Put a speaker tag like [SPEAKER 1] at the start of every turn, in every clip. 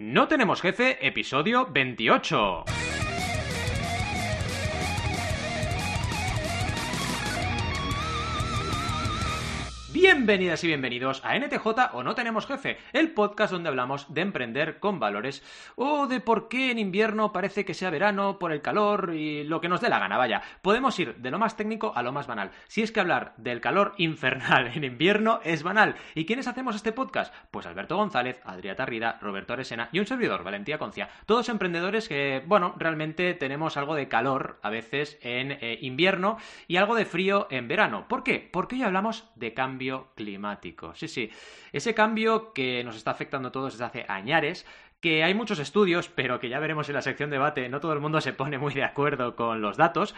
[SPEAKER 1] No tenemos jefe, episodio 28. Bienvenidas y bienvenidos a NTJ o No Tenemos Jefe, el podcast donde hablamos de emprender con valores o de por qué en invierno parece que sea verano por el calor y lo que nos dé la gana, vaya. Podemos ir de lo más técnico a lo más banal. Si es que hablar del calor infernal en invierno es banal. ¿Y quiénes hacemos este podcast? Pues Alberto González, Adrià Tarrida, Roberto Aresena y un servidor, Valentía Concia. Todos emprendedores que, bueno, realmente tenemos algo de calor a veces en eh, invierno y algo de frío en verano. ¿Por qué? Porque hoy hablamos de cambio climático. Sí, sí, ese cambio que nos está afectando a todos desde hace añares, que hay muchos estudios, pero que ya veremos en la sección debate, no todo el mundo se pone muy de acuerdo con los datos,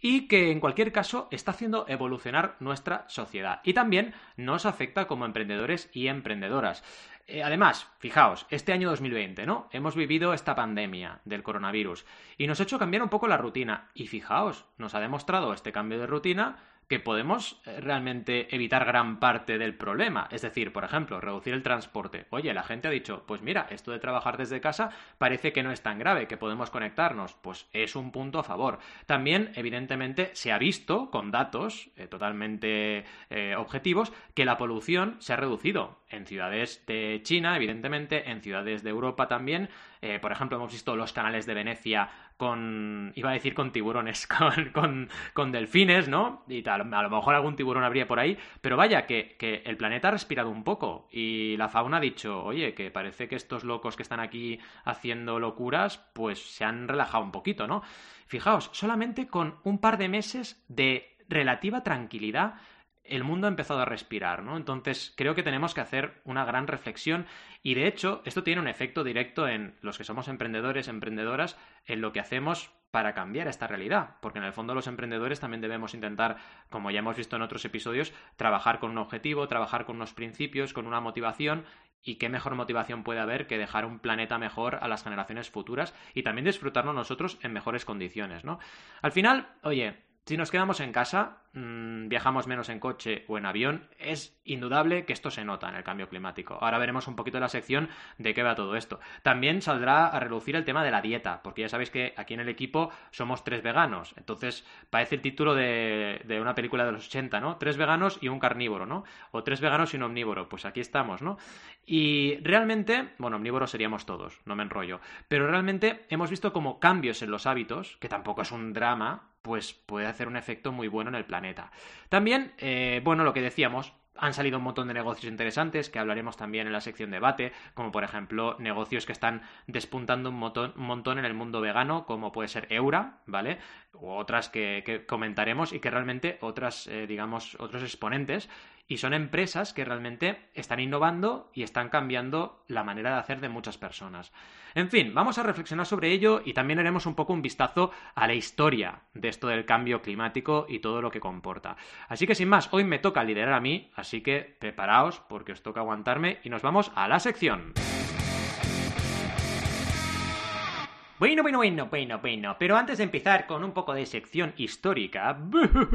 [SPEAKER 1] y que en cualquier caso está haciendo evolucionar nuestra sociedad y también nos afecta como emprendedores y emprendedoras. Eh, además, fijaos, este año 2020, ¿no? Hemos vivido esta pandemia del coronavirus y nos ha hecho cambiar un poco la rutina y fijaos, nos ha demostrado este cambio de rutina que podemos eh, realmente evitar gran parte del problema. Es decir, por ejemplo, reducir el transporte. Oye, la gente ha dicho, pues mira, esto de trabajar desde casa parece que no es tan grave, que podemos conectarnos. Pues es un punto a favor. También, evidentemente, se ha visto con datos eh, totalmente eh, objetivos que la polución se ha reducido en ciudades de China, evidentemente, en ciudades de Europa también. Por ejemplo, hemos visto los canales de Venecia con, iba a decir con tiburones, con, con, delfines, ¿no? Y tal, a lo mejor algún tiburón habría por ahí, pero vaya, que, que, el planeta ha respirado un poco y la fauna ha dicho, oye, que parece que estos locos que están aquí haciendo locuras, pues se han relajado un poquito, ¿no? Fijaos, solamente con un par de meses de relativa tranquilidad el mundo ha empezado a respirar, ¿no? Entonces creo que tenemos que hacer una gran reflexión y de hecho esto tiene un efecto directo en los que somos emprendedores, emprendedoras, en lo que hacemos para cambiar esta realidad, porque en el fondo los emprendedores también debemos intentar, como ya hemos visto en otros episodios, trabajar con un objetivo, trabajar con unos principios, con una motivación y qué mejor motivación puede haber que dejar un planeta mejor a las generaciones futuras y también disfrutarnos nosotros en mejores condiciones, ¿no? Al final, oye, si nos quedamos en casa, mm, viajamos menos en coche o en avión, es indudable que esto se nota en el cambio climático. Ahora veremos un poquito la sección de qué va todo esto. También saldrá a relucir el tema de la dieta, porque ya sabéis que aquí en el equipo somos tres veganos. Entonces, parece el título de, de una película de los 80, ¿no? Tres veganos y un carnívoro, ¿no? O tres veganos y un omnívoro. Pues aquí estamos, ¿no? Y realmente, bueno, omnívoros seríamos todos, no me enrollo. Pero realmente hemos visto como cambios en los hábitos, que tampoco es un drama, pues puede hacer un efecto muy bueno en el planeta. También, eh, bueno, lo que decíamos, han salido un montón de negocios interesantes que hablaremos también en la sección debate, como por ejemplo negocios que están despuntando un montón, en el mundo vegano, como puede ser Eura, ¿vale? U otras que, comentaremos y que realmente otras, eh, digamos, otros exponentes y son empresas que realmente están innovando y están cambiando la manera de hacer de muchas personas. En fin, vamos a reflexionar sobre ello y también haremos un poco un vistazo a la historia de esto del cambio climático y todo lo que comporta. Así que sin más, hoy me toca liderar a mí, así que preparaos porque os toca aguantarme y nos vamos a la sección. Bueno, bueno, bueno, bueno, bueno. Pero antes de empezar con un poco de sección histórica,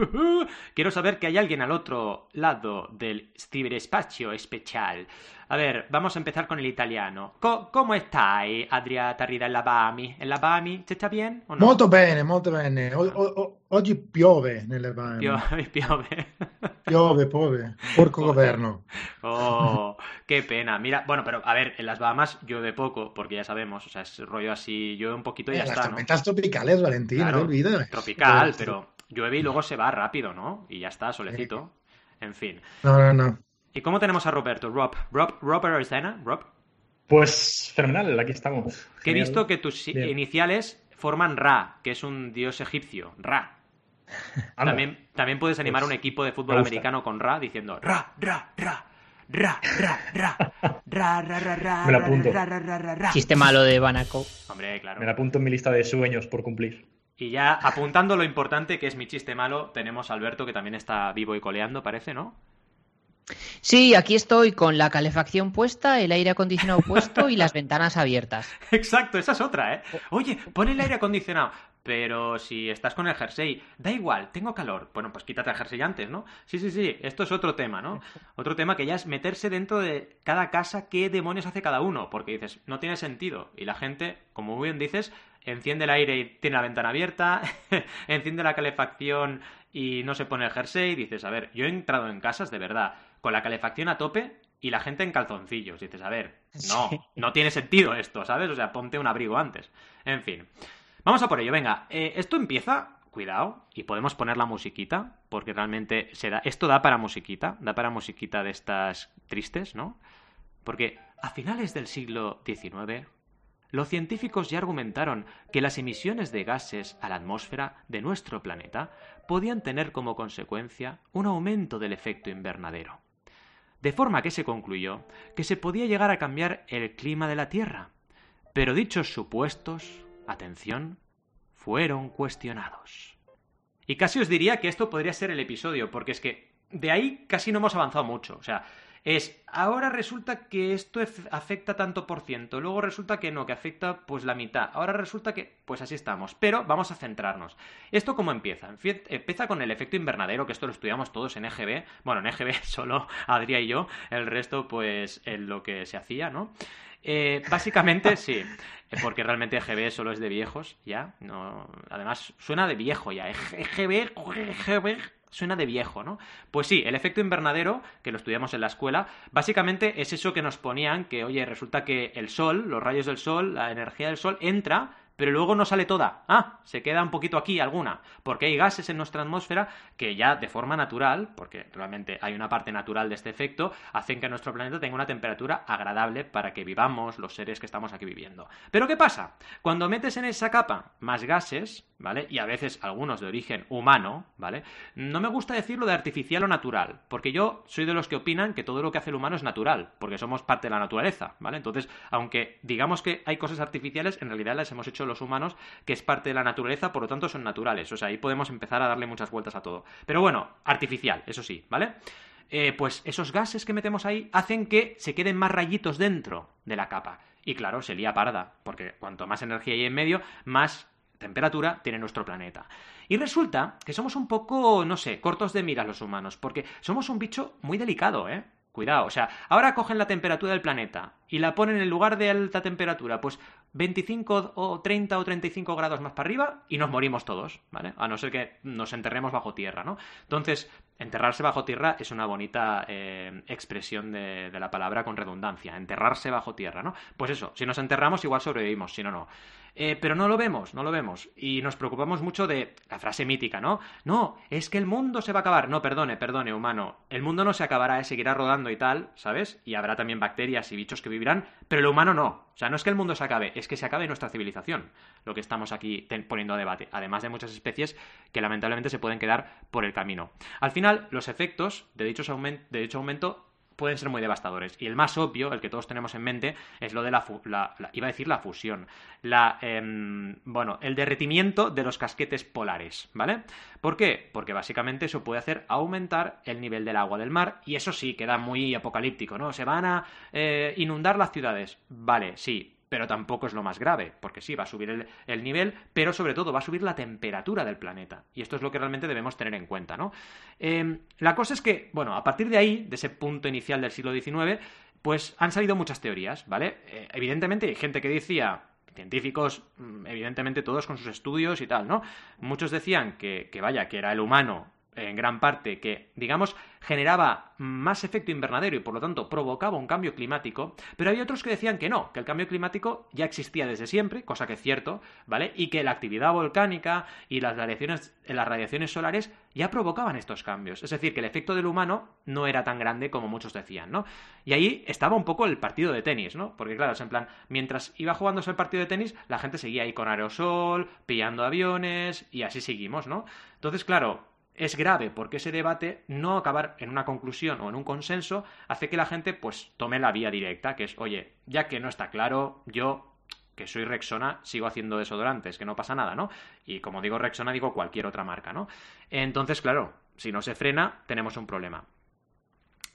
[SPEAKER 1] quiero saber que hay alguien al otro lado del ciberespacio especial. A ver, vamos a empezar con el italiano. ¿Cómo estáis, Adria Tarrida, en la Bami? ¿En la Bami? ¿Se está bien o no?
[SPEAKER 2] Molto bene, molto bene. O, o, oggi piove nelle Bami.
[SPEAKER 1] Piove, piove.
[SPEAKER 2] piove, piove. Porco governo.
[SPEAKER 1] Oh, qué pena. Mira, bueno, pero a ver, en las Bahamas llueve poco, porque ya sabemos, o sea, es rollo así, llueve un poquito y ya
[SPEAKER 2] las
[SPEAKER 1] está,
[SPEAKER 2] Las tormentas tropicales, Valentín, claro, no olvides.
[SPEAKER 1] Tropical, pero llueve y luego se va rápido, ¿no? Y ya está, solecito. En fin.
[SPEAKER 2] No, no, no.
[SPEAKER 1] ¿Y cómo tenemos a Roberto? Rob, Rob, Robert Arsena, Rob.
[SPEAKER 3] Pues fenomenal, aquí estamos.
[SPEAKER 1] Que he visto que tus iniciales forman Ra, que es un dios egipcio. Ra. También, también puedes animar un equipo de fútbol americano con Ra diciendo Ra, Ra, Ra. Ra, ra, ra, ra, ra, ra, ra,
[SPEAKER 3] Me la apunto.
[SPEAKER 1] ra, ra, ra, ra, ra.
[SPEAKER 4] Chiste malo de Banaco.
[SPEAKER 1] Hombre, claro.
[SPEAKER 3] Me la apunto en mi lista de sueños por cumplir.
[SPEAKER 1] Y ya apuntando lo importante que es mi chiste malo, tenemos a Alberto que también está vivo y coleando, parece, ¿no?
[SPEAKER 4] Sí, aquí estoy con la calefacción puesta, el aire acondicionado puesto y las ventanas abiertas.
[SPEAKER 1] Exacto, esa es otra, ¿eh? Oye, pon el aire acondicionado. Pero si estás con el jersey, da igual, tengo calor. Bueno, pues quítate el jersey antes, ¿no? Sí, sí, sí, esto es otro tema, ¿no? Otro tema que ya es meterse dentro de cada casa qué demonios hace cada uno, porque dices, no tiene sentido. Y la gente, como muy bien dices, enciende el aire y tiene la ventana abierta, enciende la calefacción y no se pone el jersey. Dices, a ver, yo he entrado en casas de verdad con la calefacción a tope y la gente en calzoncillos. Dices, a ver, no,
[SPEAKER 4] Sí.
[SPEAKER 1] no tiene sentido esto, ¿sabes? O sea, ponte un abrigo antes. En fin. Vamos a por ello, venga. Eh, esto empieza, cuidado, y podemos poner la musiquita, porque realmente se da, esto da para musiquita, da para musiquita de estas tristes, ¿no? Porque a finales del siglo XIX, los científicos ya argumentaron que las emisiones de gases a la atmósfera de nuestro planeta podían tener como consecuencia un aumento del efecto invernadero. De forma que se concluyó que se podía llegar a cambiar el clima de la Tierra. Pero dichos supuestos, atención, fueron cuestionados. Y casi os diría que esto podría ser el episodio, porque es que de ahí casi no hemos avanzado mucho. O sea, es ahora resulta que esto afecta tanto por ciento, luego resulta que no, que afecta pues la mitad, ahora resulta que pues así estamos, pero vamos a centrarnos. ¿Esto cómo empieza? Empieza con el efecto invernadero, que esto lo estudiamos todos en EGB, bueno, en EGB solo Adrià y yo, el resto pues en lo que se hacía, ¿no? Eh, básicamente sí, porque realmente EGB solo es de viejos, ya, no, además suena de viejo ya, EGB, EGB suena de viejo, ¿no? Pues sí, el efecto invernadero, que lo estudiamos en la escuela, básicamente es eso que nos ponían, que oye, resulta que el sol, los rayos del sol, la energía del sol entra, pero luego no sale toda. Ah, se queda un poquito aquí alguna, porque hay gases en nuestra atmósfera que ya de forma natural, porque realmente hay una parte natural de este efecto, hacen que nuestro planeta tenga una temperatura agradable para que vivamos los seres que estamos aquí viviendo. Pero ¿qué pasa? Cuando metes en esa capa más gases, ¿vale? Y a veces algunos de origen humano, ¿vale? No me gusta decirlo de artificial o natural, porque yo soy de los que opinan que todo lo que hace el humano es natural, porque somos parte de la naturaleza, ¿vale? Entonces, aunque digamos que hay cosas artificiales, en realidad las hemos hecho los humanos, que es parte de la naturaleza, por lo tanto son naturales. O sea, ahí podemos empezar a darle muchas vueltas a todo. Pero bueno, artificial, eso sí, ¿vale? Eh, pues esos gases que metemos ahí hacen que se queden más rayitos dentro de la capa. Y claro, se lía parda, porque cuanto más energía hay en medio, más temperatura tiene nuestro planeta. Y resulta que somos un poco, no sé, cortos de miras los humanos, porque somos un bicho muy delicado, ¿eh? Cuidado, o sea, ahora cogen la temperatura del planeta y la ponen en lugar de alta temperatura, pues 25 o 30 o 35 grados más para arriba y nos morimos todos, ¿vale? A no ser que nos enterremos bajo tierra, ¿no? Entonces, enterrarse bajo tierra es una bonita eh, expresión de, la palabra con redundancia, enterrarse bajo tierra, ¿no? Pues eso, si nos enterramos igual sobrevivimos, si no, no. Eh, pero no lo vemos, no lo vemos. Y nos preocupamos mucho de la frase mítica, ¿no? No, es que el mundo se va a acabar. No, perdone, perdone, humano. El mundo no se acabará, eh, seguirá rodando y tal, ¿sabes? Y habrá también bacterias y bichos que vivirán, pero el humano no. O sea, no es que el mundo se acabe, es que se acabe nuestra civilización. Lo que estamos aquí poniendo a debate. Además de muchas especies que lamentablemente se pueden quedar por el camino. Al final, los efectos de, dicho aumento pueden ser muy devastadores. Y el más obvio, el que todos tenemos en mente, es lo de la, la- iba a decir la fusión, em, bueno, el derretimiento de los casquetes polares, ¿vale? ¿Por qué? Porque básicamente eso puede hacer aumentar el nivel del agua del mar y eso sí queda muy apocalíptico, ¿no? Se van a eh, inundar las ciudades, vale, sí. Pero tampoco es lo más grave, porque sí, va a subir el, el nivel, pero sobre todo va a subir la temperatura del planeta. Y esto es lo que realmente debemos tener en cuenta, ¿no? Eh, la cosa es que, bueno, a partir de ahí, de ese punto inicial del siglo XIX, pues han salido muchas teorías, ¿vale? Eh, evidentemente hay gente que decía, científicos, mm, evidentemente todos con sus estudios y tal, ¿no? Muchos decían que, que vaya, que era el humano en gran parte que, digamos, generaba más efecto invernadero y por lo tanto provocaba un cambio climático, pero había otros que decían que no, que el cambio climático ya existía desde siempre, cosa que es cierto, ¿vale? Y que la actividad volcánica y las radiaciones, las radiaciones solares ya provocaban estos cambios. Es decir, que el efecto del humano no era tan grande como muchos decían, ¿no? Y ahí estaba un poco el partido de tenis, ¿no? Porque claro, es en plan, mientras iba jugándose el partido de tenis, la gente seguía ahí con aerosol, pillando aviones y así seguimos, ¿no? Entonces, claro, es grave porque ese debate no acabar en una conclusión o en un consenso hace que la gente pues tome la vía directa, que es, oye, ya que no está claro, yo que soy Rexona, sigo haciendo desodorantes, que no pasa nada, ¿no? Y como digo Rexona, digo cualquier otra marca, ¿no? Entonces, claro, si no se frena, tenemos un problema.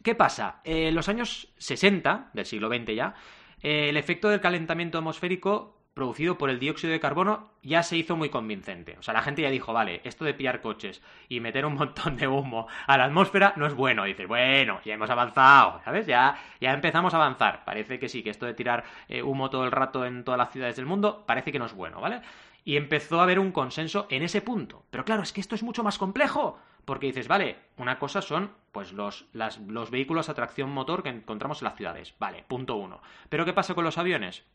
[SPEAKER 1] ¿Qué pasa? En los años 60 del siglo XX ya, eh, el efecto del calentamiento atmosférico producido por el dióxido de carbono ya se hizo muy convincente. O sea, la gente ya dijo, vale, esto de pillar coches y meter un montón de humo a la atmósfera no es bueno. Y dices, bueno, ya hemos avanzado, ¿sabes? Ya, ya empezamos a avanzar. Parece que sí, que esto de tirar eh, humo todo el rato en todas las ciudades del mundo parece que no es bueno, ¿vale? Y empezó a haber un consenso en ese punto. Pero claro, es que esto es mucho más complejo. Porque dices, vale, una cosa son pues los, los vehículos a tracción motor que encontramos en las ciudades. Vale, punto uno. Pero ¿qué pasa con los aviones?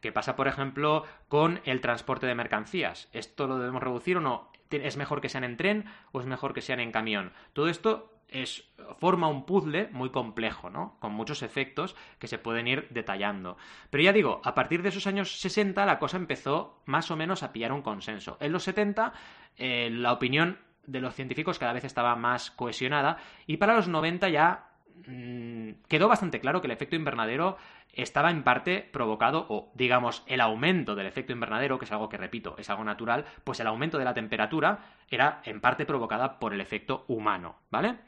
[SPEAKER 1] ¿Qué pasa, por ejemplo, con el transporte de mercancías? ¿Esto lo debemos reducir o no? ¿Es mejor que sean en tren o es mejor que sean en camión? Todo esto es, forma un puzzle muy complejo, ¿no? Con muchos efectos que se pueden ir detallando. Pero ya digo, a partir de esos años 60 la cosa empezó más o menos a pillar un consenso. En los 70 eh, la opinión de los científicos cada vez estaba más cohesionada y para los 90 ya mm, quedó bastante claro que el efecto invernadero estaba en parte provocado, o digamos, el aumento del efecto invernadero, que es algo que repito, es algo natural, pues el aumento de la temperatura era en parte provocada por el efecto humano, ¿vale?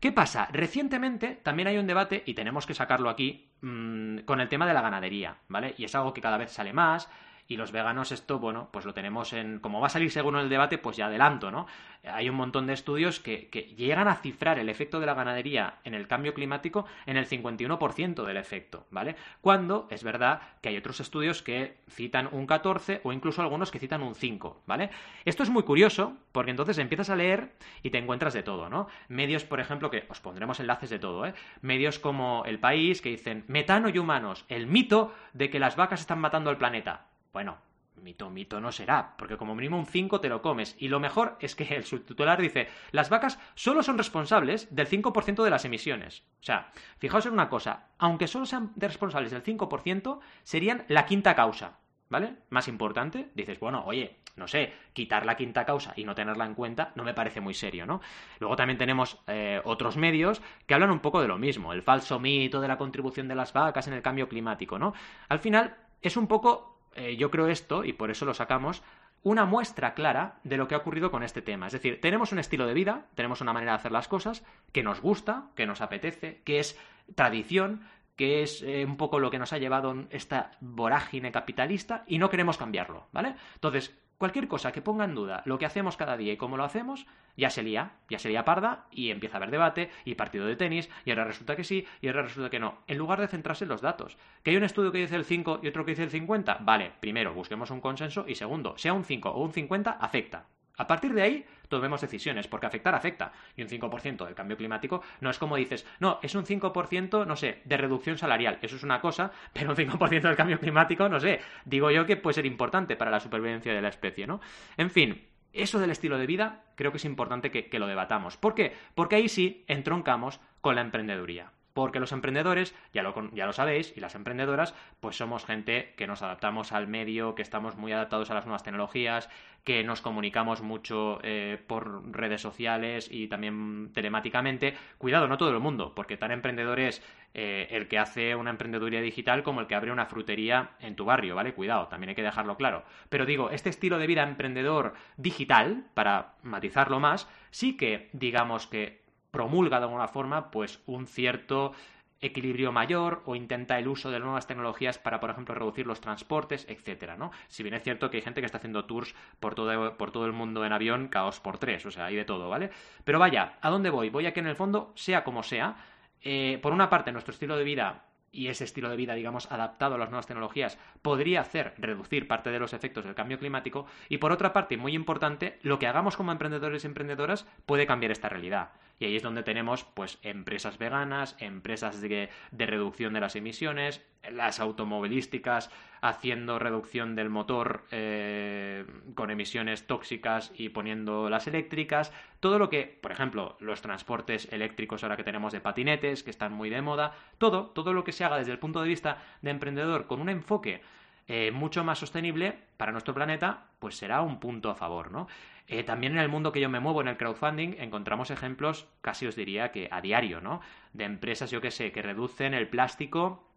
[SPEAKER 1] ¿Qué pasa? Recientemente también hay un debate, y tenemos que sacarlo aquí, mmm, con el tema de la ganadería, ¿vale? Y es algo que cada vez sale más, y los veganos esto, bueno, pues lo tenemos en... Como va a salir según el debate, pues ya adelanto, ¿no? Hay un montón de estudios que, llegan a cifrar el efecto de la ganadería en el cambio climático en el 51% del efecto, ¿vale? Cuando es verdad que hay otros estudios que citan un 14 o incluso algunos que citan un 5, ¿vale? Esto es muy curioso porque entonces empiezas a leer y te encuentras de todo, ¿no? Medios, por ejemplo, que os pondremos enlaces de todo, ¿eh? Medios como El País que dicen metano y humanos, el mito de que las vacas están matando al planeta. Bueno, mito, mito no será, porque como mínimo un 5 te lo comes. Y lo mejor es que el subtitular dice, las vacas solo son responsables del 5% de las emisiones. O sea, fijaos en una cosa, aunque solo sean responsables del 5%, serían la quinta causa. ¿Vale? Más importante, dices, bueno, oye, no sé, quitar la quinta causa y no tenerla en cuenta no me parece muy serio, ¿no? Luego también tenemos eh, otros medios que hablan un poco de lo mismo, el falso mito de la contribución de las vacas en el cambio climático, ¿no? Al final es un poco eh, yo creo esto, y por eso lo sacamos, una muestra clara de lo que ha ocurrido con este tema. Es decir, tenemos un estilo de vida, tenemos una manera de hacer las cosas que nos gusta, que nos apetece, que es tradición, que es eh, un poco lo que nos ha llevado esta vorágine capitalista y no queremos cambiarlo, ¿vale? Entonces, Cualquier cosa que ponga en duda lo que hacemos cada día y cómo lo hacemos, ya se lía, ya se lía parda y empieza a haber debate y partido de tenis y ahora resulta que sí y ahora resulta que no. En lugar de centrarse en los datos. Que hay un estudio que dice el 5 y otro que dice el 50, vale, primero busquemos un consenso y segundo, sea un 5 o un 50, afecta. A partir de ahí, tomemos decisiones, porque afectar afecta. Y un 5% del cambio climático no es como dices, no, es un 5%, no sé, de reducción salarial. Eso es una cosa, pero un 5% del cambio climático, no sé, digo yo que puede ser importante para la supervivencia de la especie, ¿no? En fin, eso del estilo de vida creo que es importante que, que lo debatamos. ¿Por qué? Porque ahí sí entroncamos con la emprendeduría. Porque los emprendedores, ya lo, ya lo sabéis, y las emprendedoras, pues somos gente que nos adaptamos al medio, que estamos muy adaptados a las nuevas tecnologías, que nos comunicamos mucho eh, por redes sociales y también telemáticamente. Cuidado, no todo el mundo, porque tan emprendedor es eh, el que hace una emprendeduría digital como el que abre una frutería en tu barrio, ¿vale? Cuidado, también hay que dejarlo claro. Pero digo, este estilo de vida emprendedor digital, para matizarlo más, sí que digamos que promulga de alguna forma pues un cierto equilibrio mayor o intenta el uso de nuevas tecnologías para, por ejemplo, reducir los transportes, etcétera, ¿no? Si bien es cierto que hay gente que está haciendo tours por todo, por todo el mundo en avión, caos por tres, o sea, hay de todo, ¿vale? Pero vaya, ¿a dónde voy? Voy a que en el fondo, sea como sea, eh, por una parte, nuestro estilo de vida y ese estilo de vida, digamos, adaptado a las nuevas tecnologías, podría hacer reducir parte de los efectos del cambio climático. Y por otra parte, muy importante, lo que hagamos como emprendedores y emprendedoras puede cambiar esta realidad. Y ahí es donde tenemos, pues, empresas veganas, empresas de, de reducción de las emisiones, las automovilísticas haciendo reducción del motor eh, con emisiones tóxicas y poniendo las eléctricas, todo lo que, por ejemplo, los transportes eléctricos ahora que tenemos de patinetes, que están muy de moda, todo, todo lo que se haga desde el punto de vista de emprendedor con un enfoque eh, mucho más sostenible para nuestro planeta, pues será un punto a favor, ¿no? Eh, también en el mundo que yo me muevo, en el crowdfunding, encontramos ejemplos, casi os diría que a diario, ¿no? De empresas, yo que sé, que reducen el plástico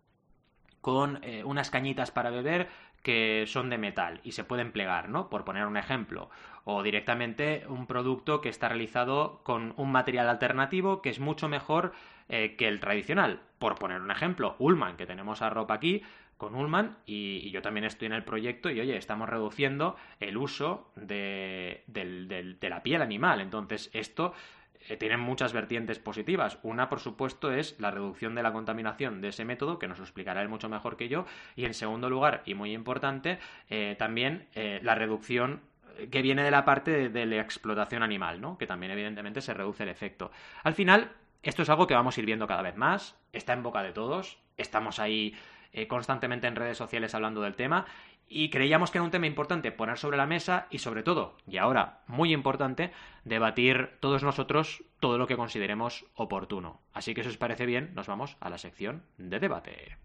[SPEAKER 1] con eh, unas cañitas para beber que son de metal y se pueden plegar, ¿no? Por poner un ejemplo. O directamente un producto que está realizado con un material alternativo que es mucho mejor eh, que el tradicional. Por poner un ejemplo, Ullman, que tenemos a ropa aquí, con Ullman y, y yo también estoy en el proyecto y oye, estamos reduciendo el uso de, del- de la piel animal. Entonces, esto eh, tiene muchas vertientes positivas. Una, por supuesto, es la reducción de la contaminación de ese método, que nos lo explicará él mucho mejor que yo. Y en segundo lugar, y muy importante, eh, también eh, la reducción que viene de la parte de, de la explotación animal, ¿no? Que también, evidentemente, se reduce el efecto. Al final, esto es algo que vamos a ir viendo cada vez más, está en boca de todos, estamos ahí eh, constantemente en redes sociales hablando del tema y creíamos que era un tema importante poner sobre la mesa y sobre todo, y ahora muy importante, debatir todos nosotros todo lo que consideremos oportuno. Así que si os parece bien, nos vamos a la sección de debate.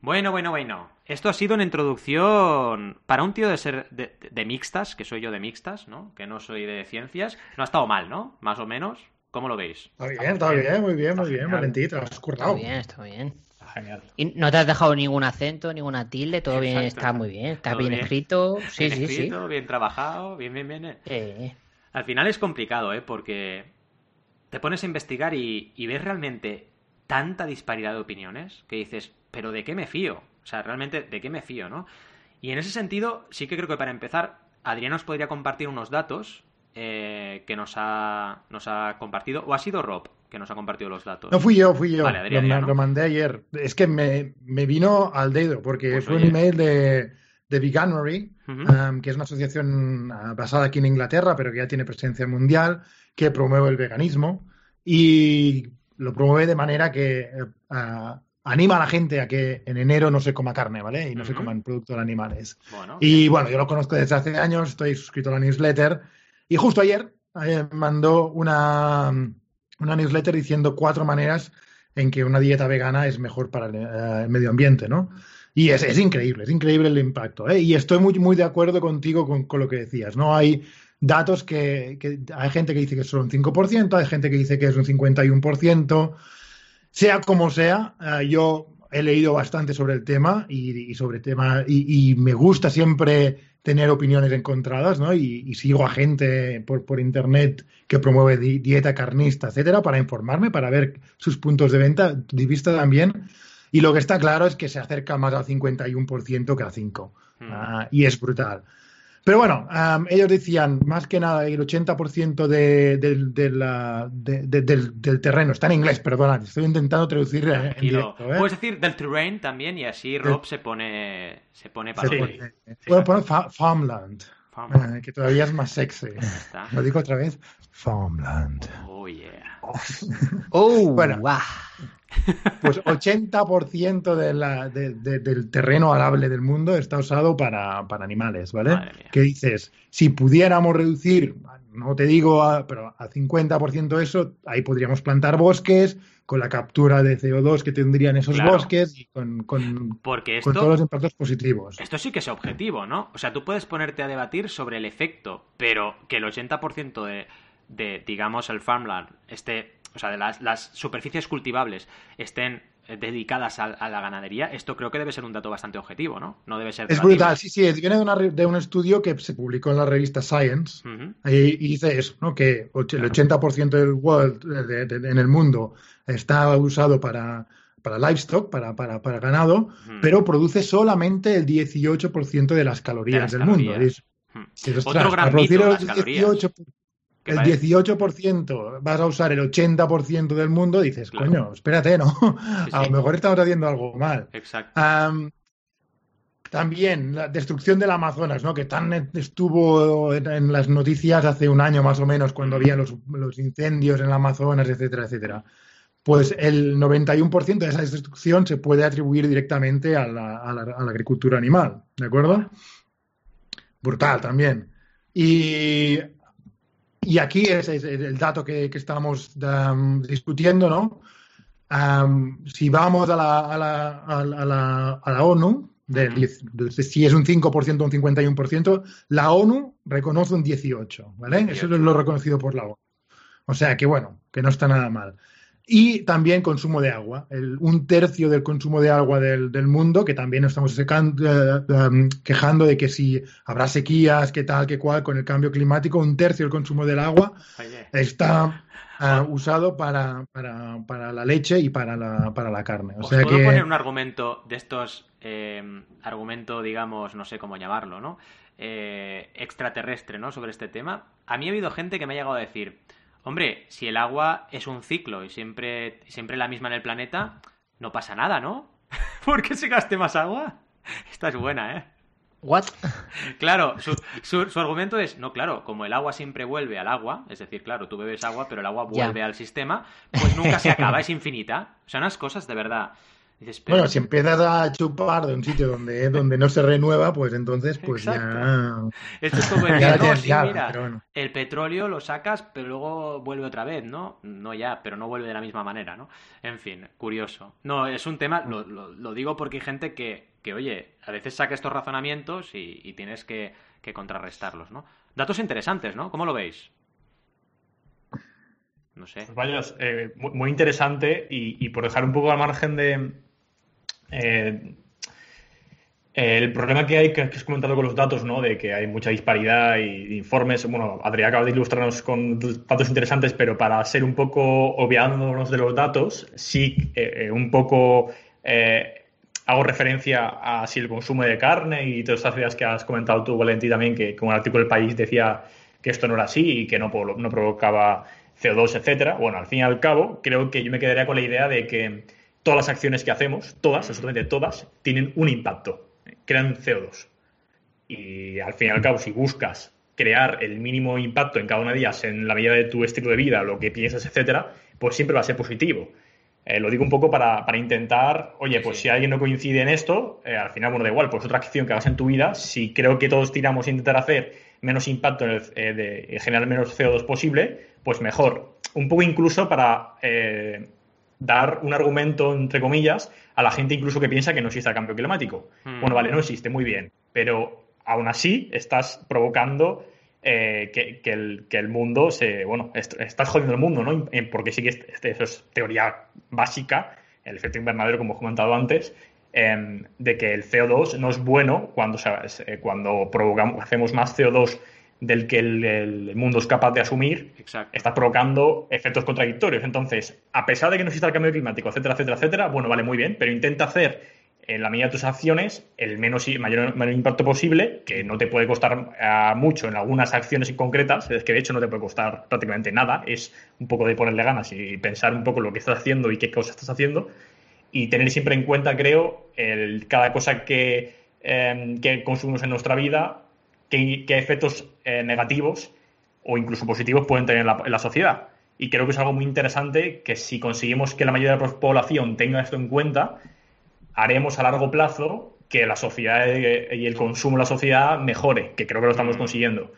[SPEAKER 1] Bueno, bueno, bueno. Esto ha sido una introducción para un tío de ser de, de mixtas, que soy yo de mixtas, ¿no? Que no soy de ciencias. No ha estado mal, ¿no? Más o menos. ¿Cómo lo veis?
[SPEAKER 2] Está bien, está bien, muy bien, muy bien,
[SPEAKER 3] genial.
[SPEAKER 2] Valentí, te lo has
[SPEAKER 4] Está
[SPEAKER 2] currado.
[SPEAKER 4] bien, está bien.
[SPEAKER 3] Está genial.
[SPEAKER 4] Y no te has dejado ningún acento, ninguna tilde, todo bien, está muy bien, está bien,
[SPEAKER 1] bien.
[SPEAKER 4] escrito. Sí,
[SPEAKER 1] bien
[SPEAKER 4] sí, sí.
[SPEAKER 1] escrito, bien trabajado, bien, bien, bien. Eh, Al final es complicado, ¿eh? Porque te pones a investigar y, y ves realmente tanta disparidad de opiniones que dices, pero ¿de qué me fío? O sea, realmente, ¿de qué me fío, no? Y en ese sentido, sí que creo que para empezar, Adrián nos podría compartir unos datos eh, que nos ha, nos ha compartido, o ha sido Rob que nos ha compartido los datos.
[SPEAKER 2] No fui yo, fui yo.
[SPEAKER 1] Vale, Adrián,
[SPEAKER 2] lo,
[SPEAKER 1] ya, ¿no?
[SPEAKER 2] lo mandé ayer. Es que me, me vino al dedo porque
[SPEAKER 1] Pues
[SPEAKER 2] fue
[SPEAKER 1] oye.
[SPEAKER 2] un email de, de Veganuary,
[SPEAKER 1] Ujú.
[SPEAKER 2] um, que es una asociación ah, basada aquí en Inglaterra, pero que ya tiene presencia mundial, que promueve el veganismo y lo promueve de manera que ah, anima a la gente a que en enero no se coma carne, ¿vale? Y no se
[SPEAKER 1] Ujú.
[SPEAKER 2] coman productos animales.
[SPEAKER 1] Bueno,
[SPEAKER 2] Y bueno, yo lo conozco desde hace años, estoy suscrito a la newsletter y justo ayer mandó una, una newsletter diciendo cuatro maneras en que una dieta vegana es mejor para el, eh, medio ambiente, ¿no? Y es, es increíble, es increíble el impacto. ¿eh? Y estoy muy, muy de acuerdo contigo con, lo que decías, ¿no? Hay datos que, que hay gente que dice que es solo un 5%, hay gente que dice que es un 51%. Sea como sea, eh, yo he leído bastante sobre el tema y, sobre tema y me gusta siempre tener opiniones encontradas, ¿no? Y, y sigo a gente por, por internet que promueve di- dieta carnista, etcétera, para informarme, para ver sus puntos de venta, de vista también. Y lo que está claro es que se acerca más al 51% que al 5%.
[SPEAKER 1] Mm.
[SPEAKER 2] Ah, y es brutal. Pero bueno, am, ellos decían, más que nada, el 80% de, del- de la- de- de- del, del terreno, está en inglés, perdona, estoy intentando traducir en, directo. ¿eh?
[SPEAKER 1] Puedes decir del terrain también y así Rob se pone, se pone para
[SPEAKER 2] pone- Puedo poner fa- farmland, eh, que todavía es más sexy. Lo digo otra vez, farmland.
[SPEAKER 1] Oh, yeah.
[SPEAKER 4] Oh,
[SPEAKER 2] Bueno. Pues 80% de la- de- de- del terreno arable del mundo está usado para, para animales, ¿vale? Que dices, si pudiéramos reducir, no te digo, a, pero a 50% eso, ahí podríamos plantar bosques con la captura de CO2 que tendrían esos
[SPEAKER 1] Claro.
[SPEAKER 2] bosques y con, con-
[SPEAKER 1] Porque
[SPEAKER 2] con todos los impactos positivos.
[SPEAKER 1] esto sí que es objetivo, ¿no? O sea, tú puedes ponerte a debatir sobre el efecto, pero que el 80% de, de, digamos, el farmland esté, o sea, de las, las superficies cultivables estén eh, dedicadas a, a la ganadería, esto creo que debe ser un dato bastante objetivo, ¿no? No debe ser
[SPEAKER 2] Es brutal, sí, sí, es- viene de, una de un estudio que se publicó en la revista Science.
[SPEAKER 1] Ujú.
[SPEAKER 2] Y, y dice eso, ¿no? que el 80% del world de- de- en el mundo está usado para, para livestock, para, para, para ganado, pero produce solamente el 18% de las calorías
[SPEAKER 1] De las
[SPEAKER 2] del
[SPEAKER 1] calorías.
[SPEAKER 2] mundo. Dices,
[SPEAKER 1] Ujú.
[SPEAKER 2] dices,
[SPEAKER 1] Otro
[SPEAKER 2] ostras,
[SPEAKER 1] gran
[SPEAKER 2] para producir
[SPEAKER 1] mito,
[SPEAKER 2] el
[SPEAKER 1] las calorías.
[SPEAKER 2] 18,
[SPEAKER 1] Que
[SPEAKER 2] el
[SPEAKER 1] parece-
[SPEAKER 2] 18% vas a usar el 80% del mundo, dices,
[SPEAKER 1] Claro.
[SPEAKER 2] coño, espérate, ¿no? A
[SPEAKER 1] sí.
[SPEAKER 2] lo mejor estamos haciendo algo mal.
[SPEAKER 1] Exacto.
[SPEAKER 2] Am, también la destrucción del Amazonas, ¿no? Que tan estuvo en, en las noticias hace un año más o menos cuando había los, los incendios en el Amazonas, etcétera, etcétera. Pues el 91% de esa destrucción se puede atribuir directamente a la, a la- a la agricultura animal, ¿de acuerdo? Brutal también. Y, y aquí es, es el dato que, estamos um, discutiendo, ¿no? Am, si vamos a la, a la, a la, a la- ONU, de si es un 5% o un 51%, la ONU reconoce un 18%, ¿vale? Eso
[SPEAKER 1] 18.
[SPEAKER 2] es lo reconocido por la ONU. O sea que bueno, que no está nada mal. Y también consumo de agua. El- un tercio del consumo de agua del, del mundo, que también nos estamos secan- eh, em, quejando de que si habrá sequías, qué tal, qué cual, con el cambio climático, un tercio del consumo del agua
[SPEAKER 1] Oye,
[SPEAKER 2] está ah, usado para, para, para, la leche y para la, para la carne. O
[SPEAKER 1] Os
[SPEAKER 2] sea
[SPEAKER 1] puedo
[SPEAKER 2] que...
[SPEAKER 1] poner un argumento de estos, eh, argumento, digamos, no sé cómo llamarlo, ¿no? Eh, extraterrestre, ¿no? Sobre este tema. A mí ha habido gente que me ha llegado a decir, hombre, si el agua es un ciclo y siempre, siempre la misma en el planeta, no pasa nada, ¿no? ¿Por qué se gaste más agua? Esta es buena, ¿eh?
[SPEAKER 4] ¿What?
[SPEAKER 1] Claro, su, su, su, argumento es, no, claro, como el agua siempre vuelve al agua, es decir, claro, tú bebes agua, pero el agua vuelve al sistema, pues nunca se acaba, es infinita. O sea, unas cosas de verdad. Dices, pero...
[SPEAKER 2] Bueno, si empiezas a chupar de un sitio donde, donde no se renueva, pues entonces pues
[SPEAKER 1] Exacto.
[SPEAKER 2] ya...
[SPEAKER 1] Esto es como decir,
[SPEAKER 2] ya
[SPEAKER 1] no, sí, mira,
[SPEAKER 2] pero bueno.
[SPEAKER 1] el petróleo lo sacas, pero luego vuelve otra vez, ¿no? No ya, pero no vuelve de la misma manera, ¿no? En fin, curioso. No, es un tema, lo, lo, lo digo porque hay gente que, que, oye, a veces saca estos razonamientos y, y tienes que, que, contrarrestarlos, ¿no? Datos interesantes, ¿no? ¿Cómo lo veis? No sé.
[SPEAKER 3] Pues vaya, eh, muy, muy, interesante y, y, por dejar un poco al margen de... Eh, el problema que hay, que has comentado con los datos, ¿no? De que hay mucha disparidad y informes. Bueno, Adrián acaba de ilustrarnos con datos interesantes, pero para ser un poco obviándonos de los datos, sí, eh, un poco eh, hago referencia a si el consumo de carne y todas estas ideas que has comentado tú, Valentín, también, que como el artículo del país decía que esto no era así y que no, no provocaba CO2, etcétera. Bueno, al fin y al cabo, creo que yo me quedaría con la idea de que todas las acciones que hacemos, todas, absolutamente todas, tienen un impacto crean CO2. Y al fin y al cabo, si buscas crear el mínimo impacto en cada una de ellas en la medida de tu estilo de vida, lo que piensas, etcétera, pues siempre va a ser positivo. Eh, lo digo un poco para, para intentar, oye, pues sí. si alguien no coincide en esto, eh, al final, bueno, da igual, pues otra acción que hagas en tu vida, si creo que todos tiramos a intentar hacer menos impacto en, el, eh, de generar menos CO2 posible, pues mejor. Un poco incluso para eh, dar un argumento, entre comillas, a la gente incluso que piensa que no existe el cambio climático. Mm. Bueno, vale, no existe, muy bien, pero aún así estás provocando eh, que, que, el, que, el, mundo se, bueno, est estás jodiendo el mundo, ¿no? Porque sí que este, eso es teoría básica, el efecto invernadero, como he comentado antes, eh, de que el CO2 no es bueno cuando, eh, cuando provocamos, hacemos más CO2 del que el, el, mundo es capaz de asumir,
[SPEAKER 1] Exacto.
[SPEAKER 3] está provocando efectos contradictorios. Entonces, a pesar de que no exista el cambio climático, etcétera, etcétera, etcétera, bueno, vale, muy bien, pero intenta hacer en la medida de tus acciones el menos mayor, mayor impacto posible, que no te puede costar uh, mucho en algunas acciones concretas, es que de hecho no te puede costar prácticamente nada, es un poco de ponerle ganas y pensar un poco lo que estás haciendo y qué cosas estás haciendo, y tener siempre en cuenta, creo, el, cada cosa que, eh, que consumimos en nuestra vida qué, qué efectos eh, negativos o incluso positivos pueden tener en la, en la, sociedad. Y creo que es algo muy interesante que si conseguimos que la mayoría de la población tenga esto en cuenta, haremos a largo plazo que la sociedad y el consumo de la sociedad mejore, que creo que lo estamos consiguiendo.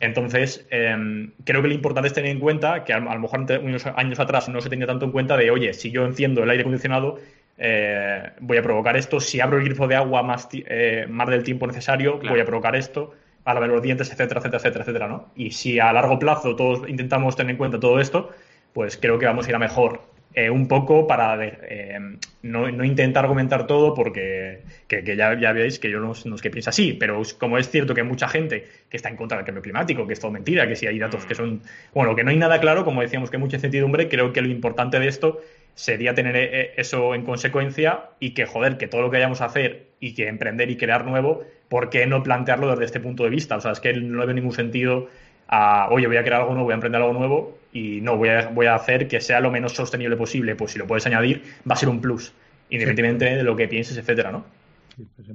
[SPEAKER 3] Entonces, eh, creo que lo importante es tener en cuenta que a, a, lo mejor unos años atrás no se tenía tanto en cuenta de, oye, si yo enciendo el aire acondicionado, eh, voy a provocar esto, si abro el grifo de agua más, eh, más del tiempo necesario, claro. voy a provocar esto a lavar los dientes, etcétera, etcétera, etcétera, etcétera, ¿no? Y si a largo plazo todos intentamos tener en cuenta todo esto, pues creo que vamos a ir a mejor. Eh, un poco para eh, no, no, intentar argumentar todo porque que, que ya, ya, veis que yo no, no, es que piensa así, pero como es cierto que hay mucha gente que está en contra del cambio climático, que es todo mentira, que si hay datos que son, bueno, que no hay nada claro, como decíamos que hay mucha incertidumbre, creo que lo importante de esto sería tener eh, eso en consecuencia y que, joder, que todo lo que vayamos a hacer y que emprender y crear nuevo, ¿por qué no plantearlo desde este punto de vista? O sea, es que no le ve ningún sentido a, oye, voy a crear algo nuevo, voy a emprender algo nuevo y no, voy a, voy a hacer que sea lo menos sostenible posible. Pues si lo puedes añadir, va a ser un plus, independientemente sí. de lo que pienses, etcétera, ¿no?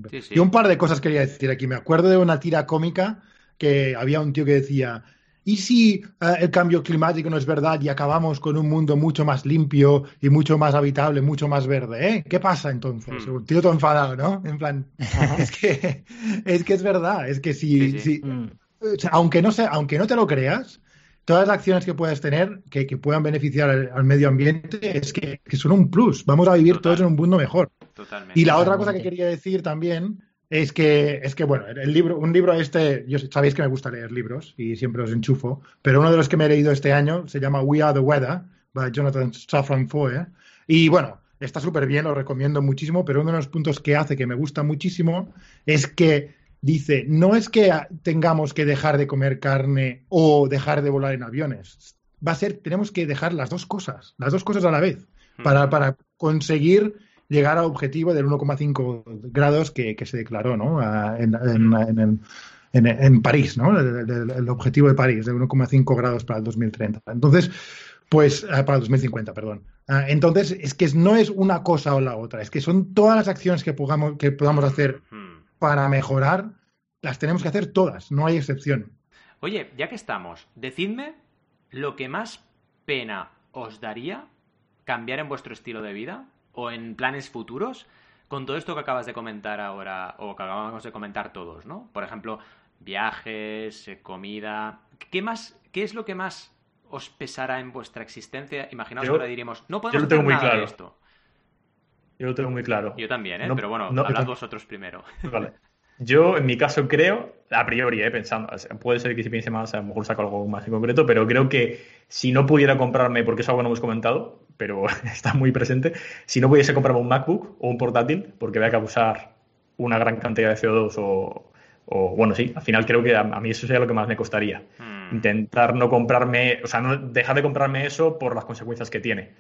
[SPEAKER 2] Sí, sí. Y un par de cosas quería decir aquí. Me acuerdo de una tira cómica que había un tío que decía, ¿y si uh, el cambio climático no es verdad y acabamos con un mundo mucho más limpio y mucho más habitable, mucho más verde? ¿eh? ¿Qué pasa entonces? Mm. Un tío todo enfadado, ¿no? En plan, es que, es que es verdad, es que si, si mm. o sea, aunque, no se, aunque no te lo creas, todas las acciones que puedas tener que, que puedan beneficiar al, al, medio ambiente es que, que, son un plus. Vamos a vivir Total. todos en un mundo mejor.
[SPEAKER 1] Totalmente.
[SPEAKER 2] Y la otra cosa que quería decir también es que, es que bueno, el libro, un libro este, yo sabéis que me gusta leer libros y siempre los enchufo, pero uno de los que me he leído este año se llama We Are the Weather, by Jonathan Safran Foer. Y bueno, está súper bien, lo recomiendo muchísimo, pero uno de los puntos que hace que me gusta muchísimo es que dice, no es que tengamos que dejar de comer carne o dejar de volar en aviones. va a ser, tenemos que dejar las dos cosas, las dos cosas a la vez, para, para conseguir llegar al objetivo del 1,5 grados que, que se declaró ¿no? En, en- en el- en- en París, ¿no? El, el- el objetivo de París, de 1,5 grados para el 2030. Entonces, pues, ah, para el 2050, perdón. Ah, entonces, es que no es una cosa o la otra, es que son todas las acciones que podamos, que podamos hacer para mejorar, las tenemos que hacer todas, no hay excepción.
[SPEAKER 1] Oye, ya que estamos, decidme lo que más pena os daría cambiar en vuestro estilo de vida o en planes futuros con todo esto que acabas de comentar ahora o que acabamos de comentar todos, ¿no? Por ejemplo, viajes, eh, comida. ¿Qué más? ¿Qué es lo que más os pesará en vuestra existencia? Imaginaos
[SPEAKER 3] Yo-
[SPEAKER 1] que ahora diríamos, no
[SPEAKER 3] yo
[SPEAKER 1] podemos
[SPEAKER 3] lo tengo
[SPEAKER 1] hacer
[SPEAKER 3] muy
[SPEAKER 1] nada de
[SPEAKER 3] claro.
[SPEAKER 1] esto.
[SPEAKER 3] Yo lo tengo muy claro.
[SPEAKER 1] Yo también, ¿eh?
[SPEAKER 3] No-
[SPEAKER 1] Pero bueno,
[SPEAKER 3] no-
[SPEAKER 1] hablad
[SPEAKER 3] yo
[SPEAKER 1] vosotros primero.
[SPEAKER 3] Vale. Yo, en mi caso, creo, a priori, eh, pensando, puede ser que si piense más, a lo mejor saco algo más en concreto, pero creo que si no pudiera comprarme, porque es algo que no hemos comentado, pero está muy presente, si no pudiese comprarme un MacBook o un portátil, porque voy a causar una gran cantidad de CO2 o, o, bueno, sí, al final creo que a, a mí eso sería lo que más me costaría.
[SPEAKER 1] Hmm.
[SPEAKER 3] Intentar no comprarme, o sea, no dejar de comprarme eso por las consecuencias que tiene.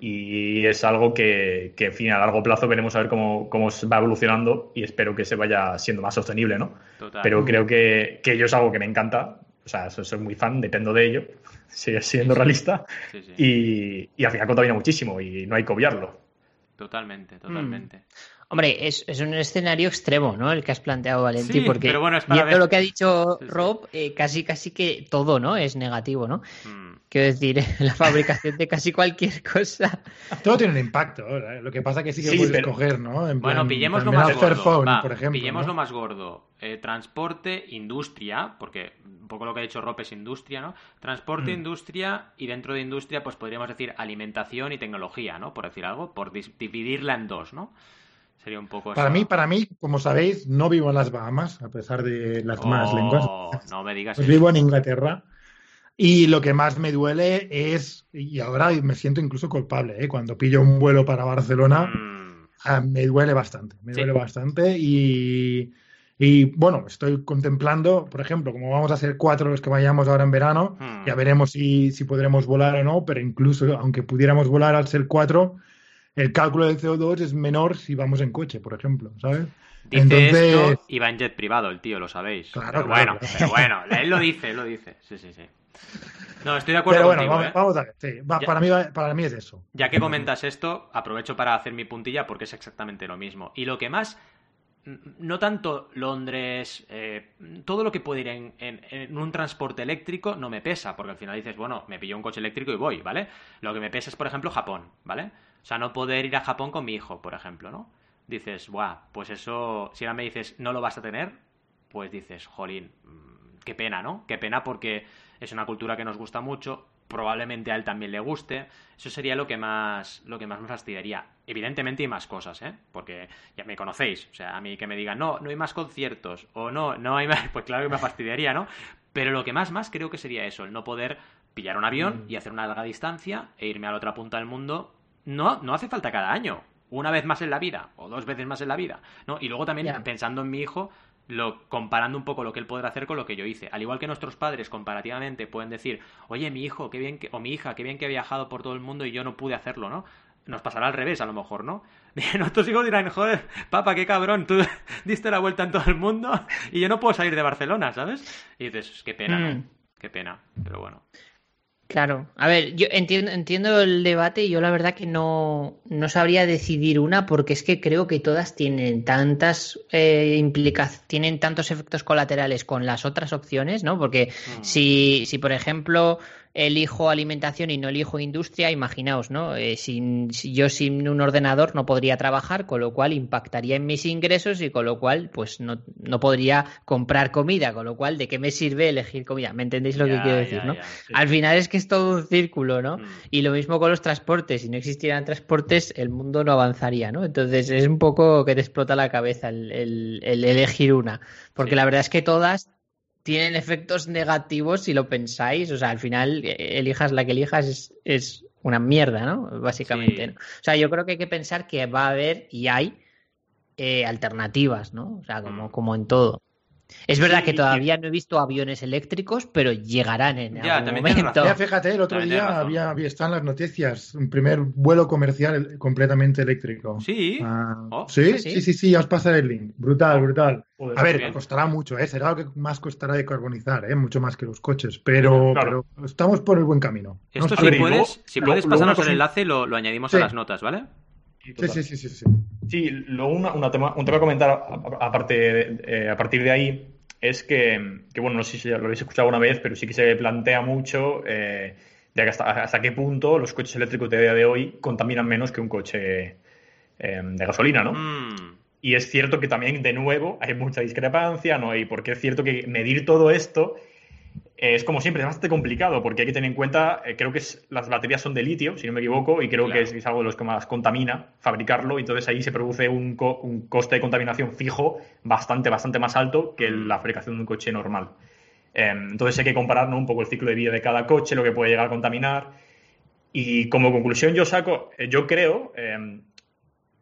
[SPEAKER 3] Y es algo que, que, en fin, a largo plazo veremos a ver cómo, cómo va evolucionando y espero que se vaya siendo más sostenible, ¿no?
[SPEAKER 1] Total.
[SPEAKER 3] Pero creo que, que es algo que me encanta. O sea, soy, soy muy fan, dependo de ello, sigue siendo realista.
[SPEAKER 1] Sí, sí.
[SPEAKER 3] Y, y al final contamina muchísimo y no hay que obviarlo.
[SPEAKER 1] Totalmente, totalmente.
[SPEAKER 4] Hombre, es, es un escenario extremo, ¿no? El que has planteado, Valenti,
[SPEAKER 1] Sí,
[SPEAKER 4] porque
[SPEAKER 1] pero bueno, es para
[SPEAKER 4] viendo
[SPEAKER 1] ver-
[SPEAKER 4] lo que ha dicho. Rob, eh, casi casi que todo, ¿no? Es negativo, ¿no?
[SPEAKER 1] Hmm.
[SPEAKER 4] Quiero decir, la fabricación de casi cualquier cosa.
[SPEAKER 2] Todo tiene un impacto. ¿eh? Lo que pasa que sí que
[SPEAKER 3] Sí,
[SPEAKER 2] puedes
[SPEAKER 3] pero-
[SPEAKER 2] escoger, ¿no? En
[SPEAKER 1] Bueno,
[SPEAKER 2] plan,
[SPEAKER 1] pillemos lo más gordo.
[SPEAKER 2] Fairphone,
[SPEAKER 1] Va,
[SPEAKER 2] por ejemplo.
[SPEAKER 1] pillemos
[SPEAKER 2] ¿no?
[SPEAKER 1] lo más gordo. Eh, transporte, industria, porque un poco lo que ha dicho Rope es industria, ¿no? Transporte,
[SPEAKER 2] Mm.
[SPEAKER 1] industria y dentro de industria, pues podríamos decir alimentación y tecnología, ¿no? Por decir algo, por dividirla en dos, ¿no? Sería un poco
[SPEAKER 2] Para
[SPEAKER 1] eso.
[SPEAKER 2] mí, para mí, como sabéis, no vivo en las Bahamas, a pesar de las malas
[SPEAKER 1] Oh,
[SPEAKER 2] lenguas.
[SPEAKER 1] No me digas
[SPEAKER 2] Pues
[SPEAKER 1] eso.
[SPEAKER 2] vivo en Inglaterra. Y lo que más me duele es, y ahora me siento incluso culpable, ¿eh? cuando pillo un vuelo para Barcelona,
[SPEAKER 1] Mm,
[SPEAKER 2] ah, me duele bastante, me
[SPEAKER 1] Sí.
[SPEAKER 2] duele bastante. Y, y, bueno, estoy contemplando, por ejemplo, como vamos a ser cuatro los que vayamos ahora en verano,
[SPEAKER 1] Hmm.
[SPEAKER 2] ya veremos si, si podremos volar o no, pero incluso aunque pudiéramos volar al ser cuatro, el cálculo del CO2 es menor si vamos en coche, por ejemplo, ¿sabes?
[SPEAKER 1] Dice
[SPEAKER 2] Entonces-
[SPEAKER 1] esto y va en jet privado el tío, lo sabéis.
[SPEAKER 2] Claro,
[SPEAKER 1] pero
[SPEAKER 2] claro,
[SPEAKER 1] bueno,
[SPEAKER 2] claro.
[SPEAKER 1] pero bueno, él lo dice, él lo dice. Sí, sí, sí. No, estoy de acuerdo
[SPEAKER 2] Pero bueno,
[SPEAKER 1] contigo,
[SPEAKER 2] vamos,
[SPEAKER 1] ¿eh?
[SPEAKER 2] vamos a ver. sí, va,
[SPEAKER 1] Ya-
[SPEAKER 2] para, mí, para mí es eso.
[SPEAKER 1] Ya que comentas esto, aprovecho para hacer mi puntilla porque es exactamente lo mismo. Y lo que más, no tanto Londres, eh, todo lo que puede ir en, en- en un transporte eléctrico no me pesa, porque al final dices, bueno, me pillo un coche eléctrico y voy, ¿vale? Lo que me pesa es, por ejemplo, Japón, ¿vale? O sea, no poder ir a Japón con mi hijo, por ejemplo, ¿no? Dices, buah, pues eso, si ahora me dices, no lo vas a tener, pues dices, jolín, mm, qué pena, ¿no? Qué pena porque es una cultura que nos gusta mucho, probablemente a él también le guste. Eso sería lo que más, lo que más me fastidiaría. Evidentemente hay más cosas, ¿eh? Porque ya me conocéis. O sea, a mí que me digan, no, no hay más conciertos, o no, no hay más, pues claro que me fastidiaría, ¿no? Pero lo que más, más creo que sería eso, el no poder pillar un avión y hacer una larga distancia e irme a la otra punta del mundo. No, no hace falta cada año. Una vez más en la vida, o dos veces más en la vida. ¿no? Y luego también pensando en mi hijo, lo, comparando un poco lo que él podrá hacer con lo que yo hice. Al igual que nuestros padres comparativamente pueden decir, oye, mi hijo, qué bien que, o mi hija, qué bien que ha viajado por todo el mundo y yo no pude hacerlo, ¿no? Nos pasará al revés, a lo mejor, ¿no? Nuestros hijos dirán, joder, papá, qué cabrón, tú diste la vuelta en todo el mundo y yo no puedo salir de Barcelona, ¿sabes? Y dices, qué pena, ¿no?
[SPEAKER 4] Mm.
[SPEAKER 1] Qué pena, pero bueno.
[SPEAKER 4] Claro, a ver, yo entiendo, entiendo el debate y yo la verdad que no, no sabría decidir una porque es que creo que todas tienen tantas eh, implicaciones, tienen tantos efectos colaterales con las otras opciones, ¿no? Porque
[SPEAKER 1] Mm.
[SPEAKER 4] si, si por ejemplo elijo alimentación y no elijo industria, imaginaos, ¿no? Eh, sin, yo sin un ordenador no podría trabajar, con lo cual impactaría en mis ingresos y con lo cual pues no, no podría comprar comida, con lo cual ¿de qué me sirve elegir comida? ¿Me entendéis lo que quiero
[SPEAKER 1] ya,
[SPEAKER 4] decir, no?
[SPEAKER 1] ya, sí.
[SPEAKER 4] Al final es que es todo un círculo, ¿no?
[SPEAKER 1] Mm.
[SPEAKER 4] Y lo mismo con los transportes. Si no existieran transportes, el mundo no avanzaría, ¿no? Entonces es un poco que te explota la cabeza el, el- el elegir una. Porque
[SPEAKER 1] Sí.
[SPEAKER 4] la verdad es que todas tienen efectos negativos si lo pensáis. O sea, al final, eh, elijas la que elijas, es, es una mierda, ¿no? Básicamente.
[SPEAKER 1] Sí.
[SPEAKER 4] ¿no? O sea, yo creo que hay que pensar que va a haber y hay eh, alternativas, ¿no? O sea, como,
[SPEAKER 1] Mm.
[SPEAKER 4] como en todo. Es verdad
[SPEAKER 3] Sí,
[SPEAKER 4] que todavía no he visto aviones eléctricos, pero llegarán en
[SPEAKER 1] Ya,
[SPEAKER 4] algún momento.
[SPEAKER 2] Ya, fíjate, el otro
[SPEAKER 1] También
[SPEAKER 2] día había, había están las noticias, un primer vuelo comercial completamente eléctrico.
[SPEAKER 1] Sí.
[SPEAKER 2] Ah,
[SPEAKER 1] Oh.
[SPEAKER 2] ¿sí?
[SPEAKER 4] ¿Sí?
[SPEAKER 2] sí, sí, sí, ya os pasaré el link. Brutal, brutal.
[SPEAKER 3] Joder,
[SPEAKER 2] A ver,
[SPEAKER 1] bien.
[SPEAKER 2] costará mucho, ¿eh? Será lo que más costará decarbonizar, ¿eh? Mucho más que los coches, pero,
[SPEAKER 3] Claro.
[SPEAKER 2] pero estamos por el buen camino.
[SPEAKER 1] Esto si puedes, si puedes pasarnos el enlace, lo, lo añadimos
[SPEAKER 2] Sí.
[SPEAKER 1] a las notas, ¿vale?
[SPEAKER 2] Sí, sí, sí, sí, sí.
[SPEAKER 3] Sí, luego una, una tema, un tema a comentar a- a- aparte, de- eh, a partir de ahí es que, que, bueno, no sé si ya lo habéis escuchado alguna vez, pero sí que se plantea mucho eh, de que hasta, hasta qué punto los coches eléctricos de día de hoy contaminan menos que un coche eh, de gasolina, ¿no?
[SPEAKER 1] Mm,
[SPEAKER 3] Y es cierto que también, de nuevo, hay mucha discrepancia, ¿no? Y porque es cierto que medir todo esto eh, es como siempre, es bastante complicado, porque hay que tener en cuenta, eh, creo que es, las baterías son de litio, si no me equivoco, y creo
[SPEAKER 1] Claro.
[SPEAKER 3] que es, es algo de los que más contamina fabricarlo, y entonces ahí se produce un, co- un coste de contaminación fijo bastante, bastante más alto que la fabricación de un coche normal. Eh, entonces hay que comparar ¿no? un poco el ciclo de vida de cada coche, lo que puede llegar a contaminar. Y como conclusión yo saco, eh, yo creo, eh,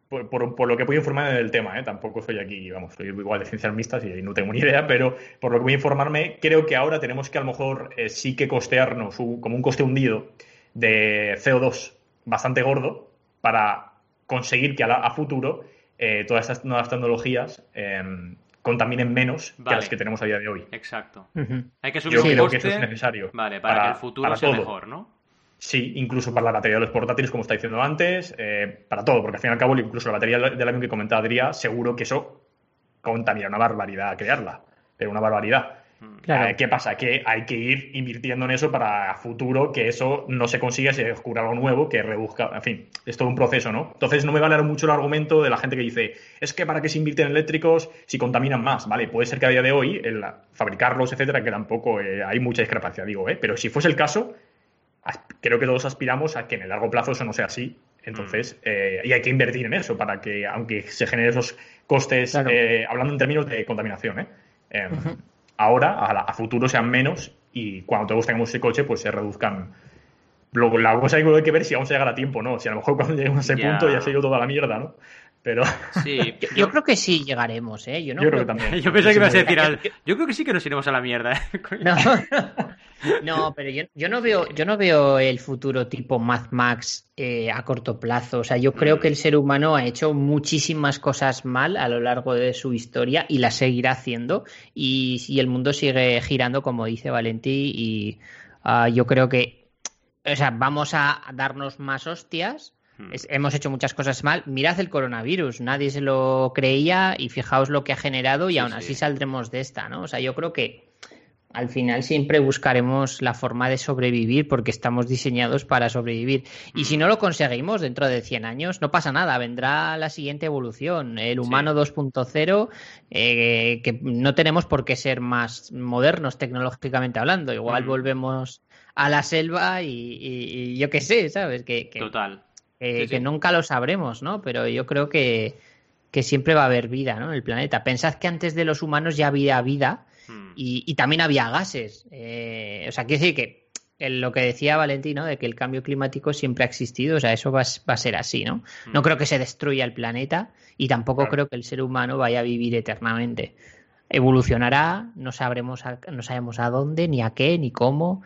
[SPEAKER 3] por, por- por lo que puedo informarme del tema, ¿eh? tampoco soy aquí, vamos, soy igual de ciencias mixtas y no tengo ni idea, pero por lo que voy a informarme, creo que ahora tenemos que a lo mejor eh, sí que costearnos un- como un coste hundido de CO2 bastante gordo para conseguir que a, la- a futuro eh, todas estas nuevas tecnologías eh, contaminen menos que las que tenemos a día de hoy.
[SPEAKER 1] exacto. Hay que subir
[SPEAKER 3] Yo creo
[SPEAKER 1] coste.
[SPEAKER 3] que eso es necesario.
[SPEAKER 1] Vale, para, que el futuro
[SPEAKER 3] para
[SPEAKER 1] sea
[SPEAKER 3] todo.
[SPEAKER 1] mejor, ¿no?
[SPEAKER 3] Sí, incluso para la batería de los portátiles, como está diciendo antes, eh, para todo, porque al fin y al cabo, incluso la batería del avión que comentaba Adrià, seguro que eso contamina una barbaridad crearla, pero una barbaridad.
[SPEAKER 1] Mm.
[SPEAKER 4] Claro.
[SPEAKER 3] Eh, ¿Qué pasa? Que hay que ir invirtiendo en eso para a futuro que eso no se consiga, se descubra algo nuevo que reduzca, en fin, es todo un proceso, ¿no? Entonces no me vale mucho el argumento de la gente que dice, es que para qué se invierte en eléctricos si contaminan más, ¿vale? Puede ser que a día de hoy, el fabricarlos, etcétera, que tampoco eh, hay mucha discrepancia, digo, ¿eh? Pero si fuese el caso, as- creo que todos aspiramos a que en el largo plazo eso no sea así. Entonces, eh, y hay que invertir en eso para que, aunque se generen esos costes,
[SPEAKER 4] Claro.
[SPEAKER 3] eh, hablando en términos de contaminación, ¿eh? Eh,
[SPEAKER 4] Ujú.
[SPEAKER 3] ahora, a, la- a futuro sean menos y cuando todos tengamos ese coche, pues se reduzcan. Luego, la cosa que hay que ver si vamos a llegar a tiempo, ¿no? Si a lo mejor cuando lleguemos a ese punto ya se ha ido toda la mierda, ¿no? Pero
[SPEAKER 1] Sí,
[SPEAKER 4] Yo, yo creo que sí llegaremos, ¿eh? Yo no
[SPEAKER 3] yo creo
[SPEAKER 4] creo
[SPEAKER 3] que también.
[SPEAKER 1] Yo pensaba que ibas a
[SPEAKER 3] Sí,
[SPEAKER 1] decir al... Yo creo que sí que nos iremos a la mierda. ¿eh?
[SPEAKER 4] No, no pero yo, yo no veo, yo no veo el futuro tipo Mad Max eh, a corto plazo. O sea, yo creo que el ser humano ha hecho muchísimas cosas mal a lo largo de su historia y las seguirá haciendo. Y, y el mundo sigue girando, como dice Valentí, y ah, yo creo que, o sea, vamos a darnos más hostias.
[SPEAKER 1] Hmm.
[SPEAKER 4] Es- hemos hecho muchas cosas mal. Mirad el coronavirus, nadie se lo creía y fijaos lo que ha generado y
[SPEAKER 1] Sí,
[SPEAKER 4] aún
[SPEAKER 1] sí.
[SPEAKER 4] así saldremos de esta, ¿no? O sea, yo creo que al final siempre buscaremos la forma de sobrevivir porque estamos diseñados para sobrevivir. Y si no lo conseguimos dentro de 100 años, no pasa nada, vendrá la siguiente evolución, el humano 2.0, eh, que no tenemos por qué ser más modernos tecnológicamente hablando. Igual
[SPEAKER 1] Mm.
[SPEAKER 4] volvemos a la selva y, y- y yo qué sé, ¿sabes? Que, que-
[SPEAKER 1] Total.
[SPEAKER 4] Que,
[SPEAKER 1] Sí,
[SPEAKER 4] que nunca lo sabremos, ¿no? Pero yo creo que, que siempre va a haber vida, ¿no? En el planeta. Pensad que antes de los humanos ya había vida
[SPEAKER 1] Mm.
[SPEAKER 4] y, y también había gases. Eh, o sea, quiere decir que el- lo que decía Valentino, de que el cambio climático siempre ha existido, o sea, eso va, a s- va a ser así, ¿no? No
[SPEAKER 1] Mm.
[SPEAKER 4] creo que se destruya el planeta y tampoco
[SPEAKER 3] Claro.
[SPEAKER 4] creo que el ser humano vaya a vivir eternamente. Evolucionará, no sabremos a, no sabemos a dónde, ni a qué, ni cómo,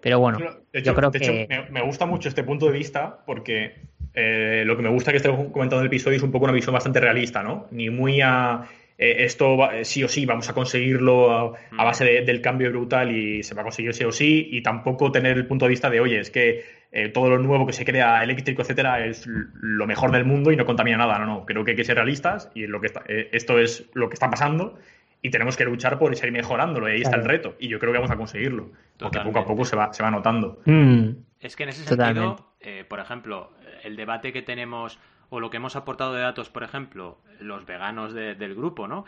[SPEAKER 4] pero bueno,
[SPEAKER 3] De hecho,
[SPEAKER 4] yo creo
[SPEAKER 3] de hecho,
[SPEAKER 4] que...
[SPEAKER 3] me, me gusta mucho este punto de vista porque eh, lo que me gusta que esté comentando en el episodio es un poco una visión bastante realista, ¿no? Ni muy a eh, esto va- eh, sí o sí vamos a conseguirlo a, a base de- del cambio brutal y se va a conseguir sí o sí y tampoco tener el punto de vista de, oye, es que eh, todo lo nuevo que se crea eléctrico, etcétera, es lo mejor del mundo y no contamina nada. No, no, creo que hay que ser realistas y lo que está- eh, esto es lo que está pasando y tenemos que luchar por seguir mejorándolo y ahí está el reto y yo creo que vamos a conseguirlo porque poco a
[SPEAKER 1] Totalmente.
[SPEAKER 3] poco se va, se va notando.
[SPEAKER 4] Mm,
[SPEAKER 1] Es que en ese
[SPEAKER 4] Totalmente.
[SPEAKER 1] Eh, por ejemplo, el debate que tenemos o lo que hemos aportado de datos, por ejemplo, los veganos de- del grupo, ¿no?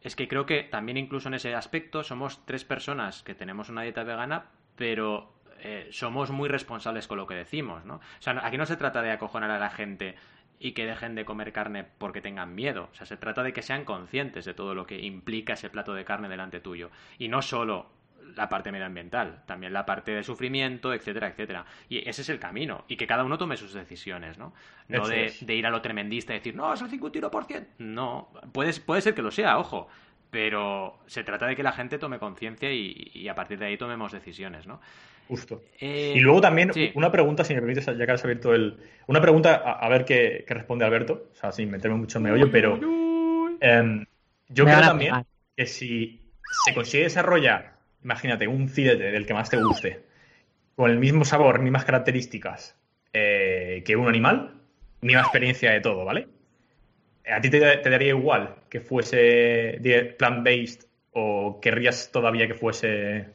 [SPEAKER 1] Es que creo que también incluso en ese aspecto somos tres personas que tenemos una dieta vegana, pero eh, somos muy responsables con lo que decimos, ¿no? O sea, aquí no se trata de acojonar a la gente y que dejen de comer carne porque tengan miedo. O sea, se trata de que sean conscientes de todo lo que implica ese plato de carne delante tuyo. Y no solo la parte medioambiental, también la parte de sufrimiento, etcétera, etcétera. Y ese es el camino. Y que cada uno tome sus decisiones, ¿no? No de, ir a lo tremendista y decir, no, es el 51%. No, puede, puede ser que lo sea, ojo. pero se trata de que la gente tome conciencia y, a partir de ahí tomemos decisiones, ¿no?
[SPEAKER 3] Justo. Eh, y luego también una pregunta, si me permites, ya que has abierto el... Una pregunta, a, ver qué, responde Alberto, o sea, sin meterme mucho en meollo, pero em, yo creo también que si se consigue desarrollar, imagínate, un filete del que más te guste, con el mismo sabor, mismas características eh, que un animal, misma experiencia de todo, ¿vale? ¿A ti te, daría igual que fuese plant-based o querrías todavía que fuese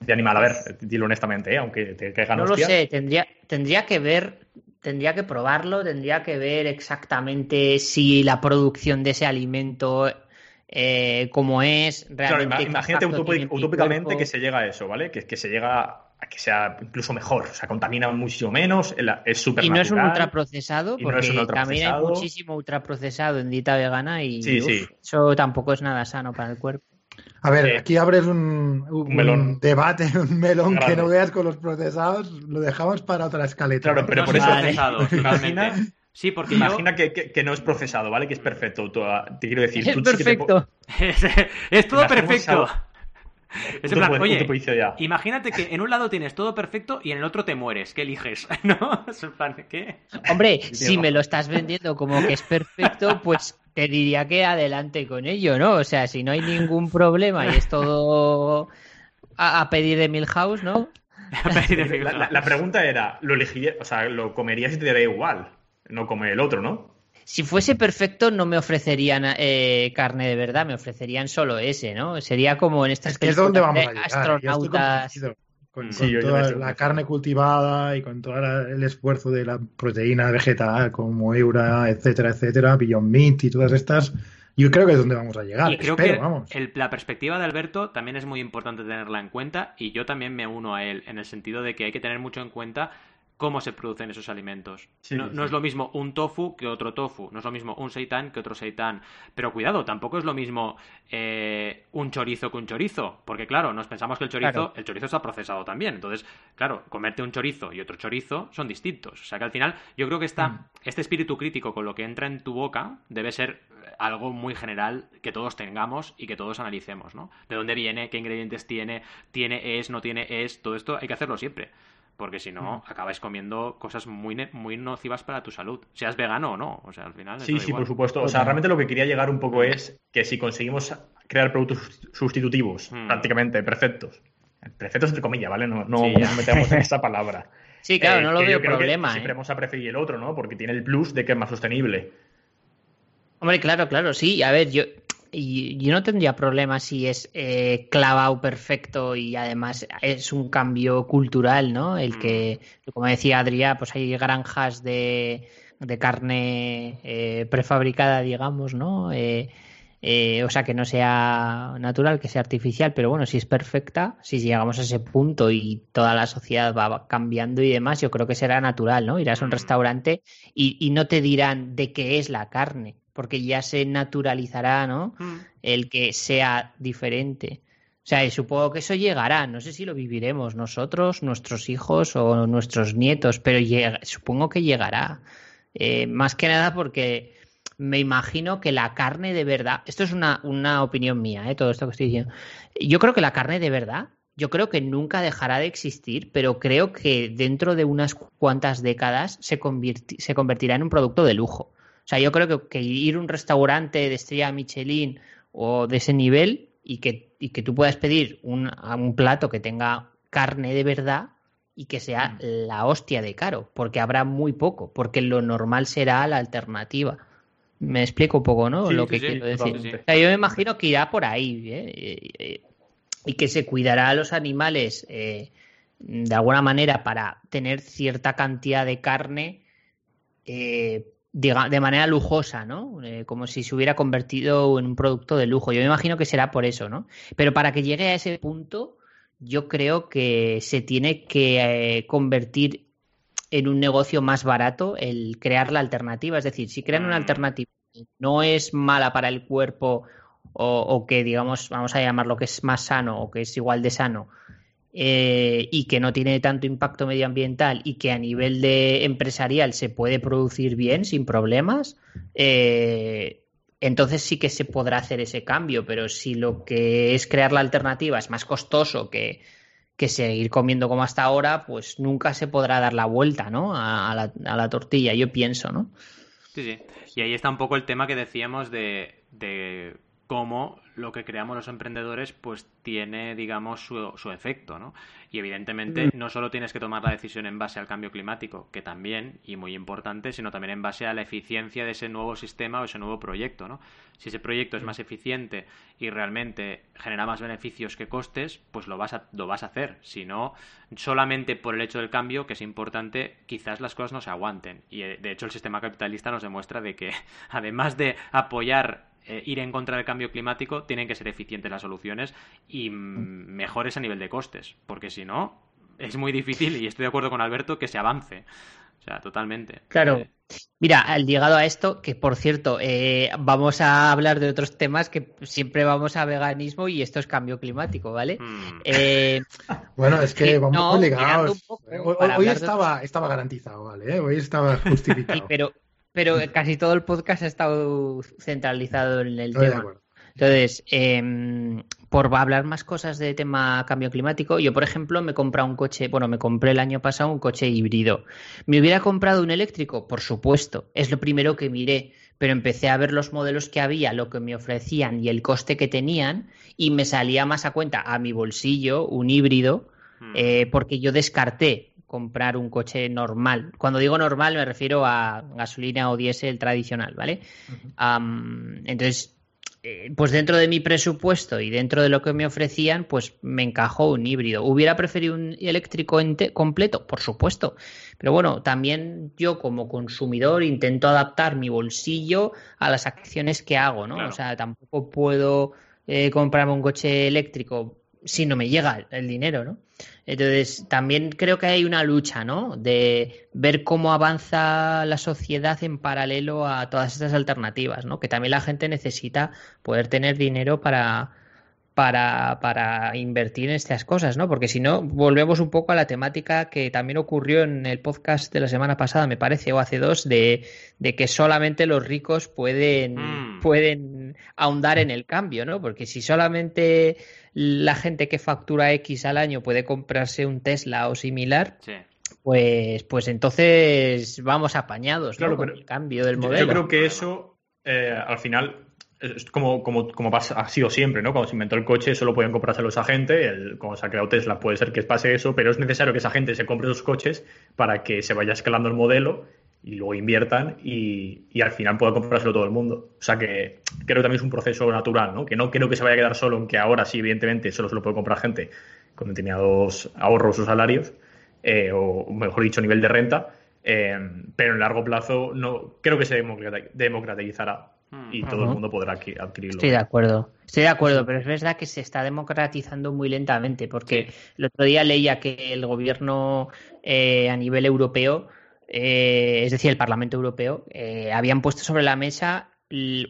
[SPEAKER 3] de animal? A ver, dilo honestamente, ¿eh? aunque te caigan
[SPEAKER 4] No lo sé, tendría, tendría que ver, tendría que probarlo, tendría que ver exactamente si la producción de ese alimento eh, como es realmente.
[SPEAKER 3] imagínate utópicamente que se llega a eso, ¿vale? Que, que se llega que sea incluso mejor, o sea, contamina muchísimo menos, es súper
[SPEAKER 4] Y no es un ultraprocesado, porque también hay muchísimo ultraprocesado en dieta vegana y eso tampoco es nada sano para el cuerpo.
[SPEAKER 2] A ver, aquí abres un, un, debate, un melón que no veas con los procesados, lo dejamos para otra escaleta.
[SPEAKER 3] Claro, pero por eso procesado, imagina, Sí, porque Imagina que, no es procesado, ¿vale? Que es perfecto. Te quiero decir,
[SPEAKER 4] es perfecto.
[SPEAKER 1] es todo perfecto. Es plan, oye, imagínate que en un lado tienes todo perfecto y en el otro te mueres. ¿Qué eliges? ¿No? ¿qué?
[SPEAKER 4] Hombre, si me lo estás vendiendo como que es perfecto, pues te diría que adelante con ello, ¿no? O sea, si no hay ningún problema y es todo a, pedir de Milhouse, ¿no?
[SPEAKER 3] la, la, pregunta era, ¿lo elegirías, o sea, lo comerías y te daría igual? No come el otro, ¿no?
[SPEAKER 4] Si fuese perfecto, no me ofrecerían eh, carne de verdad, me ofrecerían solo ese, ¿no? Sería como en estas
[SPEAKER 2] es que es donde vamos a astronautas. Con, toda la carne cultivada y con todo el esfuerzo de la proteína vegetal como Eura, etcétera, etcétera, Beyond Meat y todas estas, yo creo que es donde vamos a llegar.
[SPEAKER 1] Y creo que la perspectiva de Alberto también es muy importante tenerla en cuenta y yo también me uno a él en el sentido de que hay que tener mucho en cuenta cómo se producen esos alimentos. no, es lo mismo un tofu que otro tofu, no es lo mismo un seitán que otro seitán. Pero cuidado, tampoco es lo mismo eh, un chorizo que un chorizo, porque claro, nos pensamos que el chorizo, el chorizo está procesado también. Entonces, claro, comerte un chorizo y otro chorizo son distintos. O sea que al final yo creo que está, mm. este espíritu crítico con lo que entra en tu boca debe ser algo muy general que todos tengamos y que todos analicemos, ¿no? De dónde viene, qué ingredientes tiene, tiene es, no tiene es, todo esto hay que hacerlo siempre porque si no, acabáis comiendo cosas muy, muy nocivas para tu salud, seas vegano o no. O sea, al final.
[SPEAKER 3] Sí, sí, por supuesto. O sea, realmente lo que quería llegar un poco es que si conseguimos crear productos sustitutivos hmm. prácticamente perfectos, perfectos entre comillas, ¿vale? No, no metemos en esa palabra.
[SPEAKER 4] Sí, claro, no lo eh, veo problema.
[SPEAKER 3] Que siempre ¿eh? vamos a preferir el otro, ¿no? Porque tiene el plus de que es más sostenible.
[SPEAKER 4] Hombre, claro, claro, sí. A ver, yo, y yo no tendría problema si es eh, clavado perfecto y además es un cambio cultural, ¿no? El que, mm. como decía Adrián, pues hay granjas de, de carne eh, prefabricada, digamos, ¿no? Eh, o sea, que no sea natural, que sea artificial, pero bueno, si es perfecta, si llegamos a ese punto y toda la sociedad va cambiando y demás, yo creo que será natural, ¿no? Irás a un mm. restaurante y, y no te dirán de qué es la carne porque ya se naturalizará, ¿no? Mm. El que sea diferente. O sea, supongo que eso llegará. No sé si lo viviremos nosotros, nuestros hijos o nuestros nietos, pero supongo que llegará. Eh, más que nada porque me imagino que la carne de verdad, esto es una, una opinión mía, ¿eh? todo esto que estoy diciendo. Yo creo que la carne de verdad, yo creo que nunca dejará de existir, pero creo que dentro de unas cuantas décadas se, se convertirá en un producto de lujo. O sea, yo creo que, ir a un restaurante de estrella Michelin o de ese nivel y que, y que tú puedas pedir un, un plato que tenga carne de verdad y que sea mm. la hostia de caro, porque habrá muy poco, porque lo normal será la alternativa. Me explico un poco, ¿no? lo que quiero decir. O sea, yo me imagino que irá por ahí ¿eh? y que se cuidará a los animales eh, de alguna manera para tener cierta cantidad de carne eh, de manera lujosa, ¿no? Eh, como si se hubiera convertido en un producto de lujo. Yo me imagino que será por eso, ¿no? Pero para que llegue a ese punto, yo creo que se tiene que eh, convertir en un negocio más barato el crear la alternativa. Es decir, si crean una mm. alternativa que no es mala para el cuerpo o, o que, digamos, vamos a llamarlo que es más sano o que es igual de sano, eh, y que no tiene tanto impacto medioambiental y que a nivel de empresarial se puede producir bien sin problemas, eh, entonces sí que se podrá hacer ese cambio, pero si lo que es crear la alternativa es más costoso que, que seguir comiendo como hasta ahora, pues nunca se podrá dar la vuelta, ¿no? A, la, a la, tortilla, yo pienso, ¿no?
[SPEAKER 1] Sí, sí. Y ahí está un poco el tema que decíamos de, de cómo lo que creamos los emprendedores pues tiene, digamos, su, su efecto, ¿no? Y evidentemente no solo tienes que tomar la decisión en base al cambio climático, que también, y muy importante, sino también en base a la eficiencia de ese nuevo sistema o ese nuevo proyecto, ¿no? Si ese proyecto es más eficiente y realmente genera más beneficios que costes, pues lo vas a, lo vas a hacer. Si no, solamente por el hecho del cambio, que es importante, quizás las cosas no se aguanten. Y de hecho el sistema capitalista nos demuestra de que, además de apoyar eh, ir en contra del cambio climático, tienen que ser eficientes las soluciones y mejores a nivel de costes, porque si no, es muy difícil, y estoy de acuerdo con Alberto, que se avance. O sea, totalmente.
[SPEAKER 4] Claro. Eh, Mira, al llegado a esto, que por cierto, eh, vamos a hablar de otros temas que siempre vamos a veganismo y esto es cambio climático, ¿vale?
[SPEAKER 2] Hmm. bueno, es que vamos ligados. hoy, estaba, estaba garantizado, ¿vale? Hoy estaba justificado.
[SPEAKER 4] pero, pero casi todo el podcast ha estado centralizado en el tema. Entonces, eh, por hablar más cosas de tema cambio climático, yo, por ejemplo, me he comprado un coche, bueno, me compré el año pasado un coche híbrido. ¿Me hubiera comprado un eléctrico? Por supuesto, es lo primero que miré, pero empecé a ver los modelos que había, lo que me ofrecían y el coste que tenían, y me salía más a cuenta a mi bolsillo un híbrido, hmm. eh, porque yo descarté comprar un coche normal. Cuando digo normal me refiero a gasolina o diésel tradicional, ¿vale? entonces, eh, pues dentro de mi presupuesto y dentro de lo que me ofrecían, pues me encajó un híbrido. ¿Hubiera preferido un eléctrico completo? Por supuesto. Pero bueno, también yo como consumidor intento adaptar mi bolsillo a las acciones que hago, ¿no? O sea, tampoco puedo eh, comprarme un coche eléctrico si no me llega el dinero, ¿no? Entonces, también creo que hay una lucha, ¿no? De ver cómo avanza la sociedad en paralelo a todas estas alternativas, ¿no? Que también la gente necesita poder tener dinero para, para, para invertir en estas cosas, ¿no? Porque si no, volvemos un poco a la temática que también ocurrió en el podcast de la semana pasada, me parece, o hace dos, de, de que solamente los ricos pueden, mm. pueden ahondar en el cambio, ¿no? Porque si solamente la gente que factura X al año puede comprarse un Tesla o similar, pues, pues entonces vamos apañados ¿no? con el cambio del modelo.
[SPEAKER 3] Yo creo que eso, eh, al final, es como, como, como ha sido siempre, ¿no? Cuando se inventó el coche, solo podían comprarse los agentes. Cuando se ha creado Tesla, puede ser que pase eso, pero es necesario que esa gente se compre esos coches para que se vaya escalando el modelo y luego inviertan y, y, al final pueda comprárselo todo el mundo. O sea que creo que también es un proceso natural, ¿no? Que no creo que se vaya a quedar solo en que ahora sí, evidentemente, solo se lo puede comprar gente con determinados ahorros o salarios, eh, o mejor dicho, nivel de renta, eh, pero en largo plazo no creo que se democratizará y todo el mundo podrá adquirirlo.
[SPEAKER 4] Estoy de acuerdo, estoy de acuerdo, pero es verdad que se está democratizando muy lentamente, porque el otro día leía que el gobierno eh, a nivel europeo eh, es decir, el Parlamento Europeo, eh, habían puesto sobre la mesa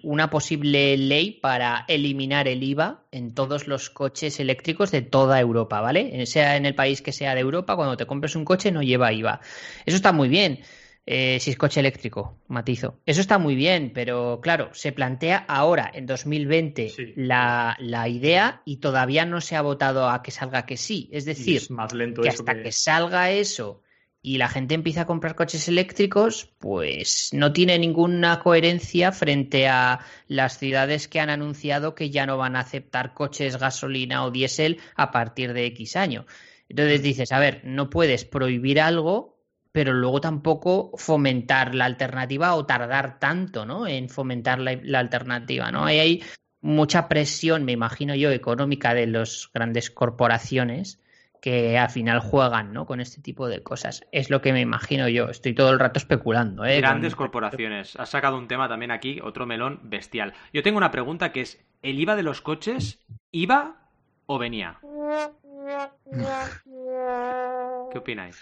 [SPEAKER 4] una posible ley para eliminar el IVA en todos los coches eléctricos de toda Europa, ¿vale? Sea en el país que sea de Europa, cuando te compres un coche no lleva IVA. Eso está muy bien. Eh, si es coche eléctrico, matizo. Eso está muy bien, pero claro, se plantea ahora, en 2020, la, la, idea y todavía no se ha votado a que salga que sí. Es decir,
[SPEAKER 3] más lento
[SPEAKER 4] que hasta que salga eso y la gente empieza a comprar coches eléctricos, pues no tiene ninguna coherencia frente a las ciudades que han anunciado que ya no van a aceptar coches gasolina o diésel a partir de X año. Entonces dices, a ver, no puedes prohibir algo, pero luego tampoco fomentar la alternativa o tardar tanto, ¿no? En fomentar la, la alternativa, ¿no? Ahí hay mucha presión, me imagino yo, económica de las grandes corporaciones que al final juegan ¿no? con este tipo de cosas. Es lo que me imagino yo. Estoy todo el rato especulando. ¿eh?
[SPEAKER 1] Grandes corporaciones. Has sacado un tema también aquí, otro melón bestial. Yo tengo una pregunta que es, ¿el IVA de los coches iba o venía? ¿Qué opináis?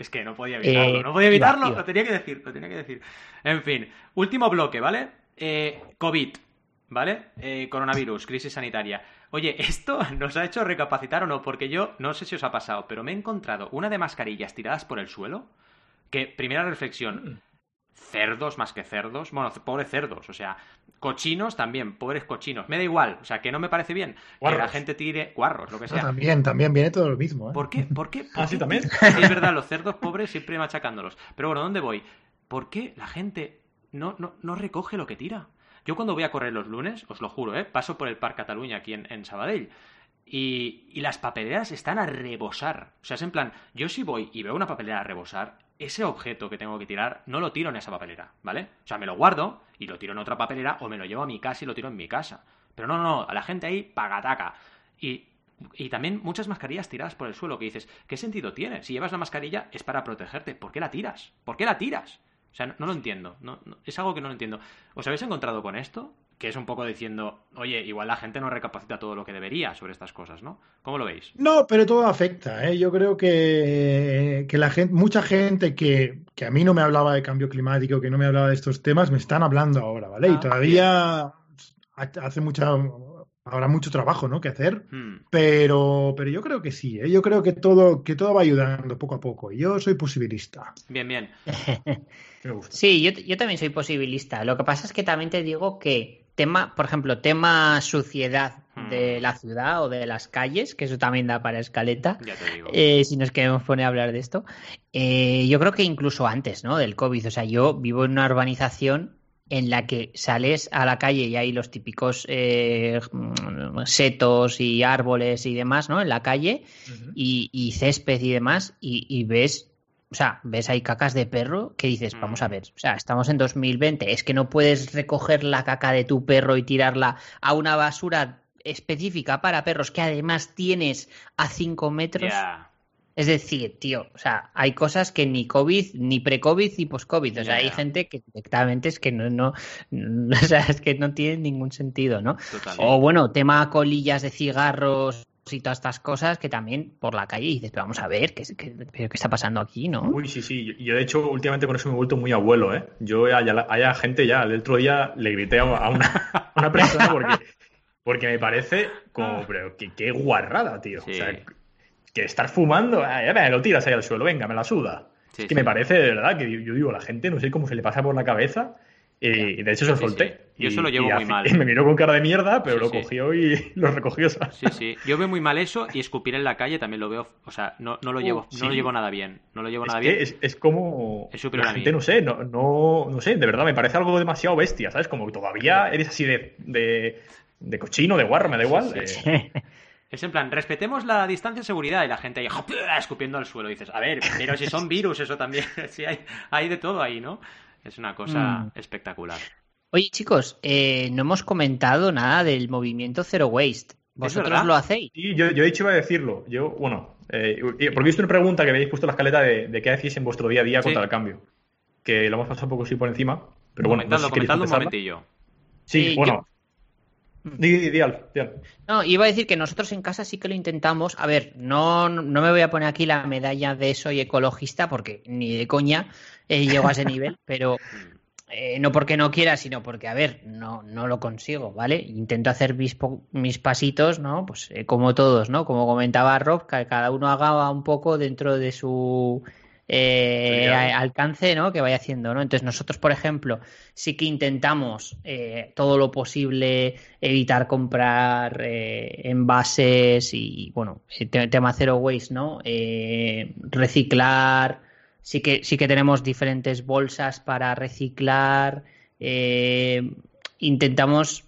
[SPEAKER 1] Es que no podía evitarlo, eh, no podía evitarlo, lo tenía que decir, lo tenía que decir. En fin, último bloque, ¿vale? Eh, COVID, ¿vale? Eh, coronavirus, crisis sanitaria. Oye, ¿esto nos ha hecho recapacitar o no? Porque yo no sé si os ha pasado, pero me he encontrado una de mascarillas tiradas por el suelo. Que, primera reflexión, cerdos más que cerdos, bueno, pobres cerdos, o sea, cochinos también, pobres cochinos, me da igual, o sea, que no me parece bien que la gente tire guarros, lo que sea.
[SPEAKER 2] también, también viene todo lo mismo. ¿eh?
[SPEAKER 1] ¿Por qué? ¿Por qué?
[SPEAKER 3] ¿Ah, sí, también?
[SPEAKER 1] es verdad, los cerdos pobres siempre machacándolos. Pero bueno, ¿dónde voy? ¿Por qué la gente no, no, no recoge lo que tira? Yo cuando voy a correr los lunes, os lo juro, ¿eh? paso por el Parc Cataluña aquí en, en Sabadell. Y, y, las papeleras están a rebosar. O sea, es en plan, yo si voy y veo una papelera a rebosar, ese objeto que tengo que tirar no lo tiro en esa papelera, ¿vale? O sea, me lo guardo y lo tiro en otra papelera o me lo llevo a mi casa y lo tiro en mi casa. Pero no, no, a la gente ahí pagataca. Y, y también muchas mascarillas tiradas por el suelo que dices, ¿qué sentido tiene? Si llevas la mascarilla es para protegerte. ¿Por qué la tiras? ¿Por qué la tiras? O sea, no, lo entiendo. No, es algo que no lo entiendo. ¿Os habéis encontrado con esto? Que es un poco diciendo, oye, igual la gente no recapacita todo lo que debería sobre estas cosas, ¿no? ¿Cómo lo veis?
[SPEAKER 2] No, pero todo afecta. ¿eh? Yo creo que, que la gente, mucha gente que, que, a mí no me hablaba de cambio climático, que no me hablaba de estos temas, me están hablando ahora, ¿vale? Ah, y todavía bien. hace mucha habrá mucho trabajo ¿no? que hacer, hmm. pero, pero yo creo que sí, ¿eh? yo creo que todo, que todo va ayudando poco a poco. Yo soy posibilista.
[SPEAKER 1] Bien, bien.
[SPEAKER 4] sí, yo, yo, también soy posibilista. Lo que pasa es que también te digo que tema, por ejemplo, tema suciedad de
[SPEAKER 1] Hmm.
[SPEAKER 4] la ciudad o de las calles, que eso también da para escaleta,
[SPEAKER 1] Ya te digo.
[SPEAKER 4] eh, si nos queremos poner a hablar de esto. Eh, yo creo que incluso antes ¿no? del COVID, o sea, yo vivo en una urbanización en la que sales a la calle y hay los típicos eh, setos y árboles y demás, ¿no? En la calle
[SPEAKER 3] Uh -huh.
[SPEAKER 4] y, y, césped y demás, y, y, ves, o sea, ves ahí cacas de perro que dices,
[SPEAKER 1] Mm.
[SPEAKER 4] vamos a ver, o sea, estamos en 2020, es que no puedes recoger la caca de tu perro y tirarla a una basura específica para perros que además tienes a 5 metros.
[SPEAKER 1] Yeah.
[SPEAKER 4] Es decir, tío, o sea, hay cosas que ni COVID, ni pre-COVID, ni post-COVID. O sea, hay gente que directamente es que no, no, no- o sea, es que no tiene ningún sentido, ¿no?
[SPEAKER 1] Total.
[SPEAKER 4] O bueno, tema colillas de cigarros y todas estas cosas que también por la calle dices, pero vamos a ver, ¿qué, qué, pero qué está pasando aquí, no?
[SPEAKER 3] Uy, sí, sí. Yo, yo, de hecho, últimamente con eso me he vuelto muy abuelo, ¿eh? Yo haya, haya gente ya, el otro día le grité a una, a una persona porque, porque me parece como, pero qué, qué guarrada, tío.
[SPEAKER 1] Sí.
[SPEAKER 3] O sea, que estar fumando, ah, ya me lo tiras ahí al suelo, venga, me la suda.
[SPEAKER 1] Sí,
[SPEAKER 3] es que
[SPEAKER 1] sí.
[SPEAKER 3] me parece, de verdad, que yo digo, la gente no sé cómo se le pasa por la cabeza. Y de hecho se lo solté.
[SPEAKER 1] Yo
[SPEAKER 3] Y-
[SPEAKER 1] eso lo llevo
[SPEAKER 3] y
[SPEAKER 1] muy mal.
[SPEAKER 3] me miró con cara de mierda, pero
[SPEAKER 1] Sí,
[SPEAKER 3] lo
[SPEAKER 1] sí.
[SPEAKER 3] cogió y lo recogió. ¿sabes?
[SPEAKER 1] Sí, sí. Yo veo muy mal eso y escupir en la calle también lo veo. O sea, no, no lo
[SPEAKER 3] Uh,
[SPEAKER 1] llevo,
[SPEAKER 3] sí.
[SPEAKER 1] no lo llevo nada bien. No lo llevo
[SPEAKER 3] Es
[SPEAKER 1] nada
[SPEAKER 3] que
[SPEAKER 1] bien.
[SPEAKER 3] es, es como.
[SPEAKER 1] Es superior
[SPEAKER 3] la
[SPEAKER 1] a mí.
[SPEAKER 3] gente, no sé, no, no, no sé, de verdad me parece algo demasiado bestia, ¿sabes? Como que todavía eres así de, de, de cochino, de guarro, me da igual. Eh,
[SPEAKER 1] Es en plan, respetemos la distancia de seguridad y la gente ahí escupiendo al suelo. Y dices, a ver, pero si son virus, eso también. Sí, hay, hay de todo ahí, ¿no? Es una cosa
[SPEAKER 4] Mm.
[SPEAKER 1] espectacular.
[SPEAKER 4] Oye, chicos, eh, no hemos comentado nada del movimiento Zero Waste. ¿Vosotros lo hacéis?
[SPEAKER 3] Y yo, yo de hecho iba a decirlo. Yo, bueno, eh, porque he visto una pregunta que habéis puesto en la escaleta de, de qué hacéis en vuestro día a día
[SPEAKER 1] Sí.
[SPEAKER 3] contra el cambio. Que lo hemos pasado un poco así por encima. Pero bueno, no sé
[SPEAKER 1] comentadlo,
[SPEAKER 3] si
[SPEAKER 1] comentadlo un momentillo.
[SPEAKER 3] Sí,
[SPEAKER 4] Sí,
[SPEAKER 3] bueno.
[SPEAKER 4] Yo-
[SPEAKER 3] Di, di, di, Al, di, Al.
[SPEAKER 4] No, iba a decir que nosotros en casa sí que lo intentamos. A ver, no, no me voy a poner aquí la medalla de soy ecologista porque ni de coña eh, llego a ese nivel, pero
[SPEAKER 1] Mm.
[SPEAKER 4] eh, no porque no quiera, sino porque, a ver, no, no lo consigo, ¿vale? Intento hacer mis, mis pasitos, ¿no? Pues eh, como todos, ¿no? Como comentaba Rob, que cada uno haga un poco dentro de su eh,
[SPEAKER 3] Claro.
[SPEAKER 4] alcance, ¿no? Que vaya haciendo, ¿no? Entonces nosotros, por ejemplo, sí que intentamos eh, todo lo posible evitar comprar eh, envases y, bueno, te- tema zero waste, ¿no? Reciclar, sí que, sí que tenemos diferentes bolsas para reciclar, intentamos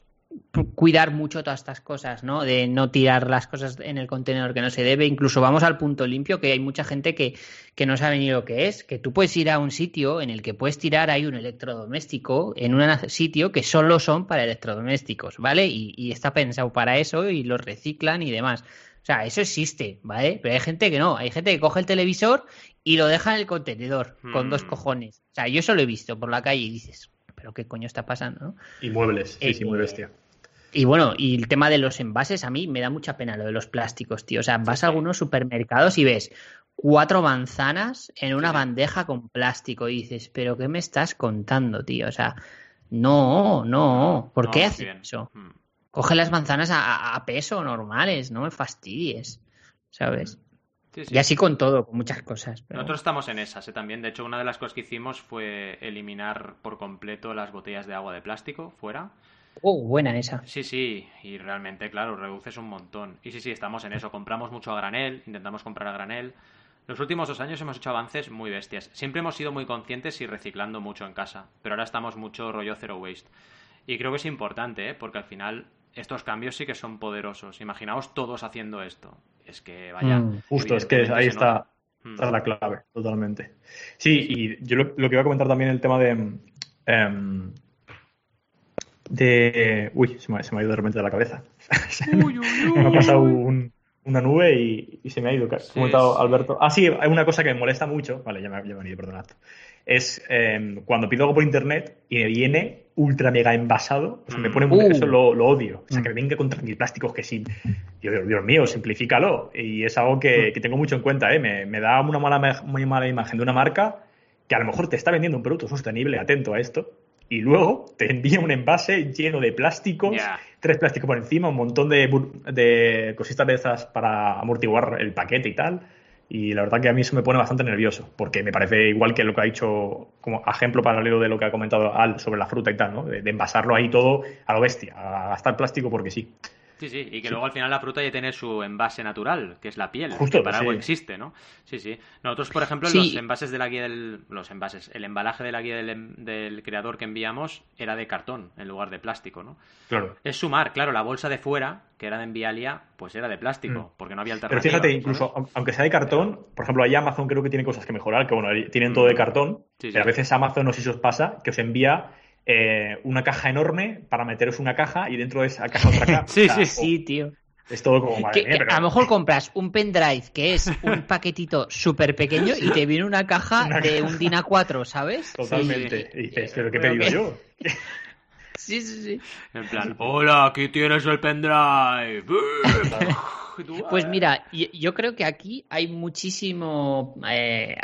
[SPEAKER 4] cuidar mucho todas estas cosas, ¿no? De no tirar las cosas en el contenedor que no se debe. Incluso vamos al punto limpio, que hay mucha gente que, que no sabe ni lo que es, que tú puedes ir a un sitio en el que puedes tirar ahí un electrodoméstico en un sitio que solo son para electrodomésticos, ¿vale? Y, y está pensado para eso y los reciclan y demás. O sea, eso existe, ¿vale? Pero hay gente que no, hay gente que coge el televisor y lo deja en el contenedor con dos
[SPEAKER 1] Hmm.
[SPEAKER 4] cojones. O sea, yo eso lo he visto por la calle y dices, pero qué coño está pasando, ¿no?
[SPEAKER 3] Y muebles, sí,
[SPEAKER 4] Eh,
[SPEAKER 3] sí, muy bestia.
[SPEAKER 4] Y bueno, y el tema de los envases, a mí me da mucha pena lo de los plásticos, tío. O sea, vas a algunos supermercados y ves cuatro manzanas en una bandeja con plástico y dices, pero ¿qué me estás contando, tío? O sea, no, no. ¿Por
[SPEAKER 1] No,
[SPEAKER 4] qué haces eso?
[SPEAKER 1] Mm.
[SPEAKER 4] Coge las manzanas a, a- a peso, normales, no me fastidies. ¿Sabes?
[SPEAKER 1] Sí, sí.
[SPEAKER 4] Y así con todo, con muchas cosas. pero-
[SPEAKER 1] Nosotros estamos en esas ¿eh? también. De hecho, una de las cosas que hicimos fue eliminar por completo las botellas de agua de plástico fuera.
[SPEAKER 4] Oh, buena esa.
[SPEAKER 1] Sí, sí, y realmente, claro, reduces un montón. Y sí, sí, estamos en eso. Compramos mucho a granel, intentamos comprar a granel. Los últimos dos años hemos hecho avances muy bestias. Siempre hemos sido muy conscientes y reciclando mucho en casa, pero ahora estamos mucho rollo zero waste. Y creo que es importante, ¿eh? porque al final estos cambios sí que son poderosos. Imaginaos todos haciendo esto. Es que, vaya.
[SPEAKER 4] Mm.
[SPEAKER 3] Justo, es que ahí está.
[SPEAKER 1] Mm.
[SPEAKER 3] la clave, totalmente. Sí, y yo lo, lo que iba a comentar también el tema de. em, de. Uy, se me, se me ha ido de repente de la cabeza.
[SPEAKER 1] Uy, uy,
[SPEAKER 3] me ha
[SPEAKER 1] uy.
[SPEAKER 3] pasado un- una nube y, y se me ha ido. ¿Qué ha
[SPEAKER 1] Sí,
[SPEAKER 3] comentado
[SPEAKER 1] sí.
[SPEAKER 3] Alberto? Ah, sí, hay una cosa que me molesta mucho. Vale, ya me, ya me he venido, perdonad. Es em, cuando pido algo por internet y me viene ultra mega envasado. O sea, me
[SPEAKER 1] Mm.
[SPEAKER 3] pone muy-
[SPEAKER 4] Uh.
[SPEAKER 3] Eso lo, lo odio. O sea,
[SPEAKER 4] Mm.
[SPEAKER 3] que me venga con plásticos que sí. Dios, Dios mío, simplifícalo. Y es algo que, que tengo mucho en cuenta. ¿eh? Me, me da una mala, ma- muy mala imagen de una marca que a lo mejor te está vendiendo un producto sostenible, atento a esto, y luego te envía un envase lleno de plásticos, tres plásticos por encima, un montón de, de cositas de esas para amortiguar el paquete y tal. Y la verdad que a mí eso me pone bastante nervioso, porque me parece igual que lo que ha dicho como ejemplo paralelo de lo que ha comentado Al sobre la fruta y tal, ¿no? De, de envasarlo ahí todo a lo bestia, a gastar plástico porque sí.
[SPEAKER 1] Sí, sí, y que
[SPEAKER 3] Sí.
[SPEAKER 1] luego al final la fruta ya tiene su envase natural, que es la piel,
[SPEAKER 3] Justo,
[SPEAKER 1] que para
[SPEAKER 3] sí.
[SPEAKER 1] algo existe, ¿no? Sí, sí. Nosotros, por ejemplo,
[SPEAKER 4] Sí.
[SPEAKER 1] los envases de la guía del... Los envases, el embalaje de la guía del, em- del creador que enviamos era de cartón en lugar de plástico, ¿no?
[SPEAKER 3] Claro.
[SPEAKER 1] Es sumar, claro, la bolsa de fuera, que era de Envialia, pues era de plástico,
[SPEAKER 3] Mm.
[SPEAKER 1] porque no había
[SPEAKER 3] Pero
[SPEAKER 1] alternativa.
[SPEAKER 3] fíjate,
[SPEAKER 1] ¿sabes?
[SPEAKER 3] incluso aun- aunque sea de cartón, por ejemplo, ahí Amazon creo que tiene cosas que mejorar, que bueno, tienen todo de cartón,
[SPEAKER 1] Sí, sí.
[SPEAKER 3] pero a veces Amazon, no sé si os pasa, que os envía eh, una caja enorme para meteros una caja y dentro de esa caja otra caja.
[SPEAKER 1] Sí, sí,
[SPEAKER 4] Sí, tío.
[SPEAKER 3] Es todo como, madre
[SPEAKER 4] Que-
[SPEAKER 3] mía,
[SPEAKER 4] que
[SPEAKER 3] pero-
[SPEAKER 4] a lo mejor compras un pendrive que es un paquetito súper pequeño y te viene una caja
[SPEAKER 3] Una
[SPEAKER 4] de
[SPEAKER 3] caja.
[SPEAKER 4] un DIN A4, ¿sabes?
[SPEAKER 3] Totalmente.
[SPEAKER 1] Sí.
[SPEAKER 3] Y dices, ¿pero qué he pedido
[SPEAKER 4] que-
[SPEAKER 3] yo?
[SPEAKER 4] Sí, sí, sí.
[SPEAKER 1] En plan, hola, aquí tienes el pendrive.
[SPEAKER 4] Pues mira, yo, yo creo que aquí hay muchísimo eh,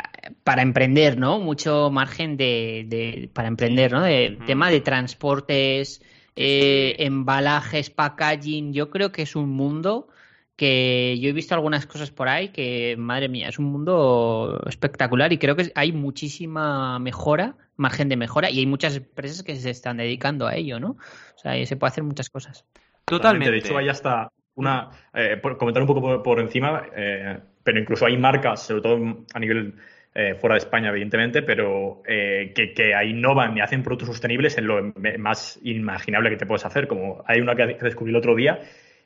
[SPEAKER 4] para emprender, ¿no? Mucho margen de, de- para emprender, ¿no? De tema de transportes, eh, embalajes, packaging. Yo creo que es un mundo que yo he visto algunas cosas por ahí que, madre mía, es un mundo espectacular y creo que hay muchísima mejora, margen de mejora y hay muchas empresas que se están dedicando a ello, ¿no? O sea, ahí se puede hacer muchas cosas.
[SPEAKER 1] Totalmente.
[SPEAKER 3] De hecho, hay hasta una. eh, por comentar un poco por, por encima, eh, pero incluso hay marcas, sobre todo a nivel eh, fuera de España, evidentemente, pero eh, que, que innovan y hacen productos sostenibles en lo más inimaginable que te puedes hacer. Como hay una que descubrí el otro día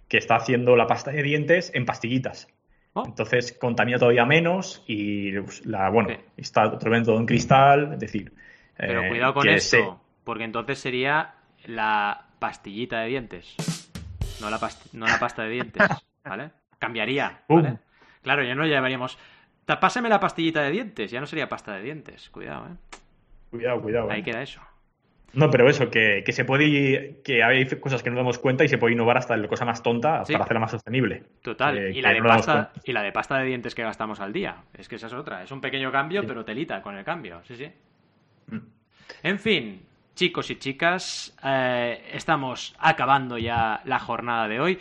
[SPEAKER 3] que está haciendo la pasta de dientes en pastillitas.
[SPEAKER 1] Oh.
[SPEAKER 3] Entonces contamina todavía menos y pues, la, bueno,
[SPEAKER 1] Sí.
[SPEAKER 3] está otro todo en cristal, es decir.
[SPEAKER 1] Pero
[SPEAKER 3] eh,
[SPEAKER 1] cuidado con esto,
[SPEAKER 3] se-
[SPEAKER 1] porque entonces sería la pastillita de dientes, no la, past- no la pasta de dientes, ¿vale? Cambiaría, ¿vale? Claro, ya no llevaríamos... "Ta- Pásame la pastillita de dientes, ya no sería pasta de dientes, cuidado, ¿eh?
[SPEAKER 3] Cuidado, cuidado. eh.
[SPEAKER 1] Ahí queda eso.
[SPEAKER 3] No, pero eso, que, que se puede, que hay cosas que no damos cuenta y se puede innovar hasta la cosa más tonta
[SPEAKER 1] Sí.
[SPEAKER 3] para hacerla más sostenible.
[SPEAKER 1] Total,
[SPEAKER 3] Eh,
[SPEAKER 1] y, la de
[SPEAKER 3] no
[SPEAKER 1] pasta, y la de pasta de dientes que gastamos al día, es que esa es otra, es un pequeño cambio,
[SPEAKER 3] Sí.
[SPEAKER 1] pero telita con el cambio, sí, sí.
[SPEAKER 3] Mm.
[SPEAKER 1] En fin, chicos y chicas, eh, estamos acabando ya la jornada de hoy.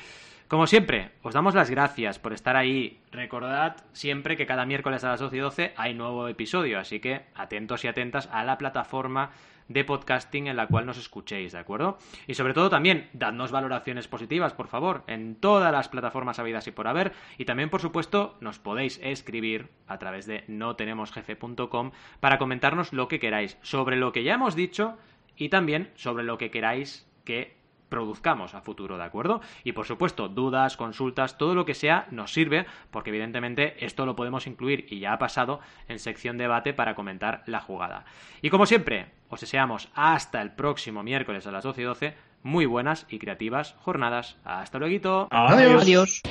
[SPEAKER 1] Como siempre, os damos las gracias por estar ahí. Recordad siempre que cada miércoles a las 12 y 12 hay nuevo episodio, así que atentos y atentas a la plataforma de podcasting en la cual nos escuchéis, ¿de acuerdo? Y sobre todo también, dadnos valoraciones positivas, por favor, en todas las plataformas habidas y por haber. Y también, por supuesto, nos podéis escribir a través de notenemosjefe.com para comentarnos lo que queráis sobre lo que ya hemos dicho y también sobre lo que queráis que produzcamos a futuro, ¿de acuerdo? Y por supuesto, dudas, consultas, todo lo que sea nos sirve, porque evidentemente esto lo podemos incluir y ya ha pasado en sección debate para comentar la jugada. Y como siempre, os deseamos hasta el próximo miércoles a las 12 y 12 muy buenas y creativas jornadas. Hasta luego.
[SPEAKER 3] Adiós.
[SPEAKER 4] Adiós.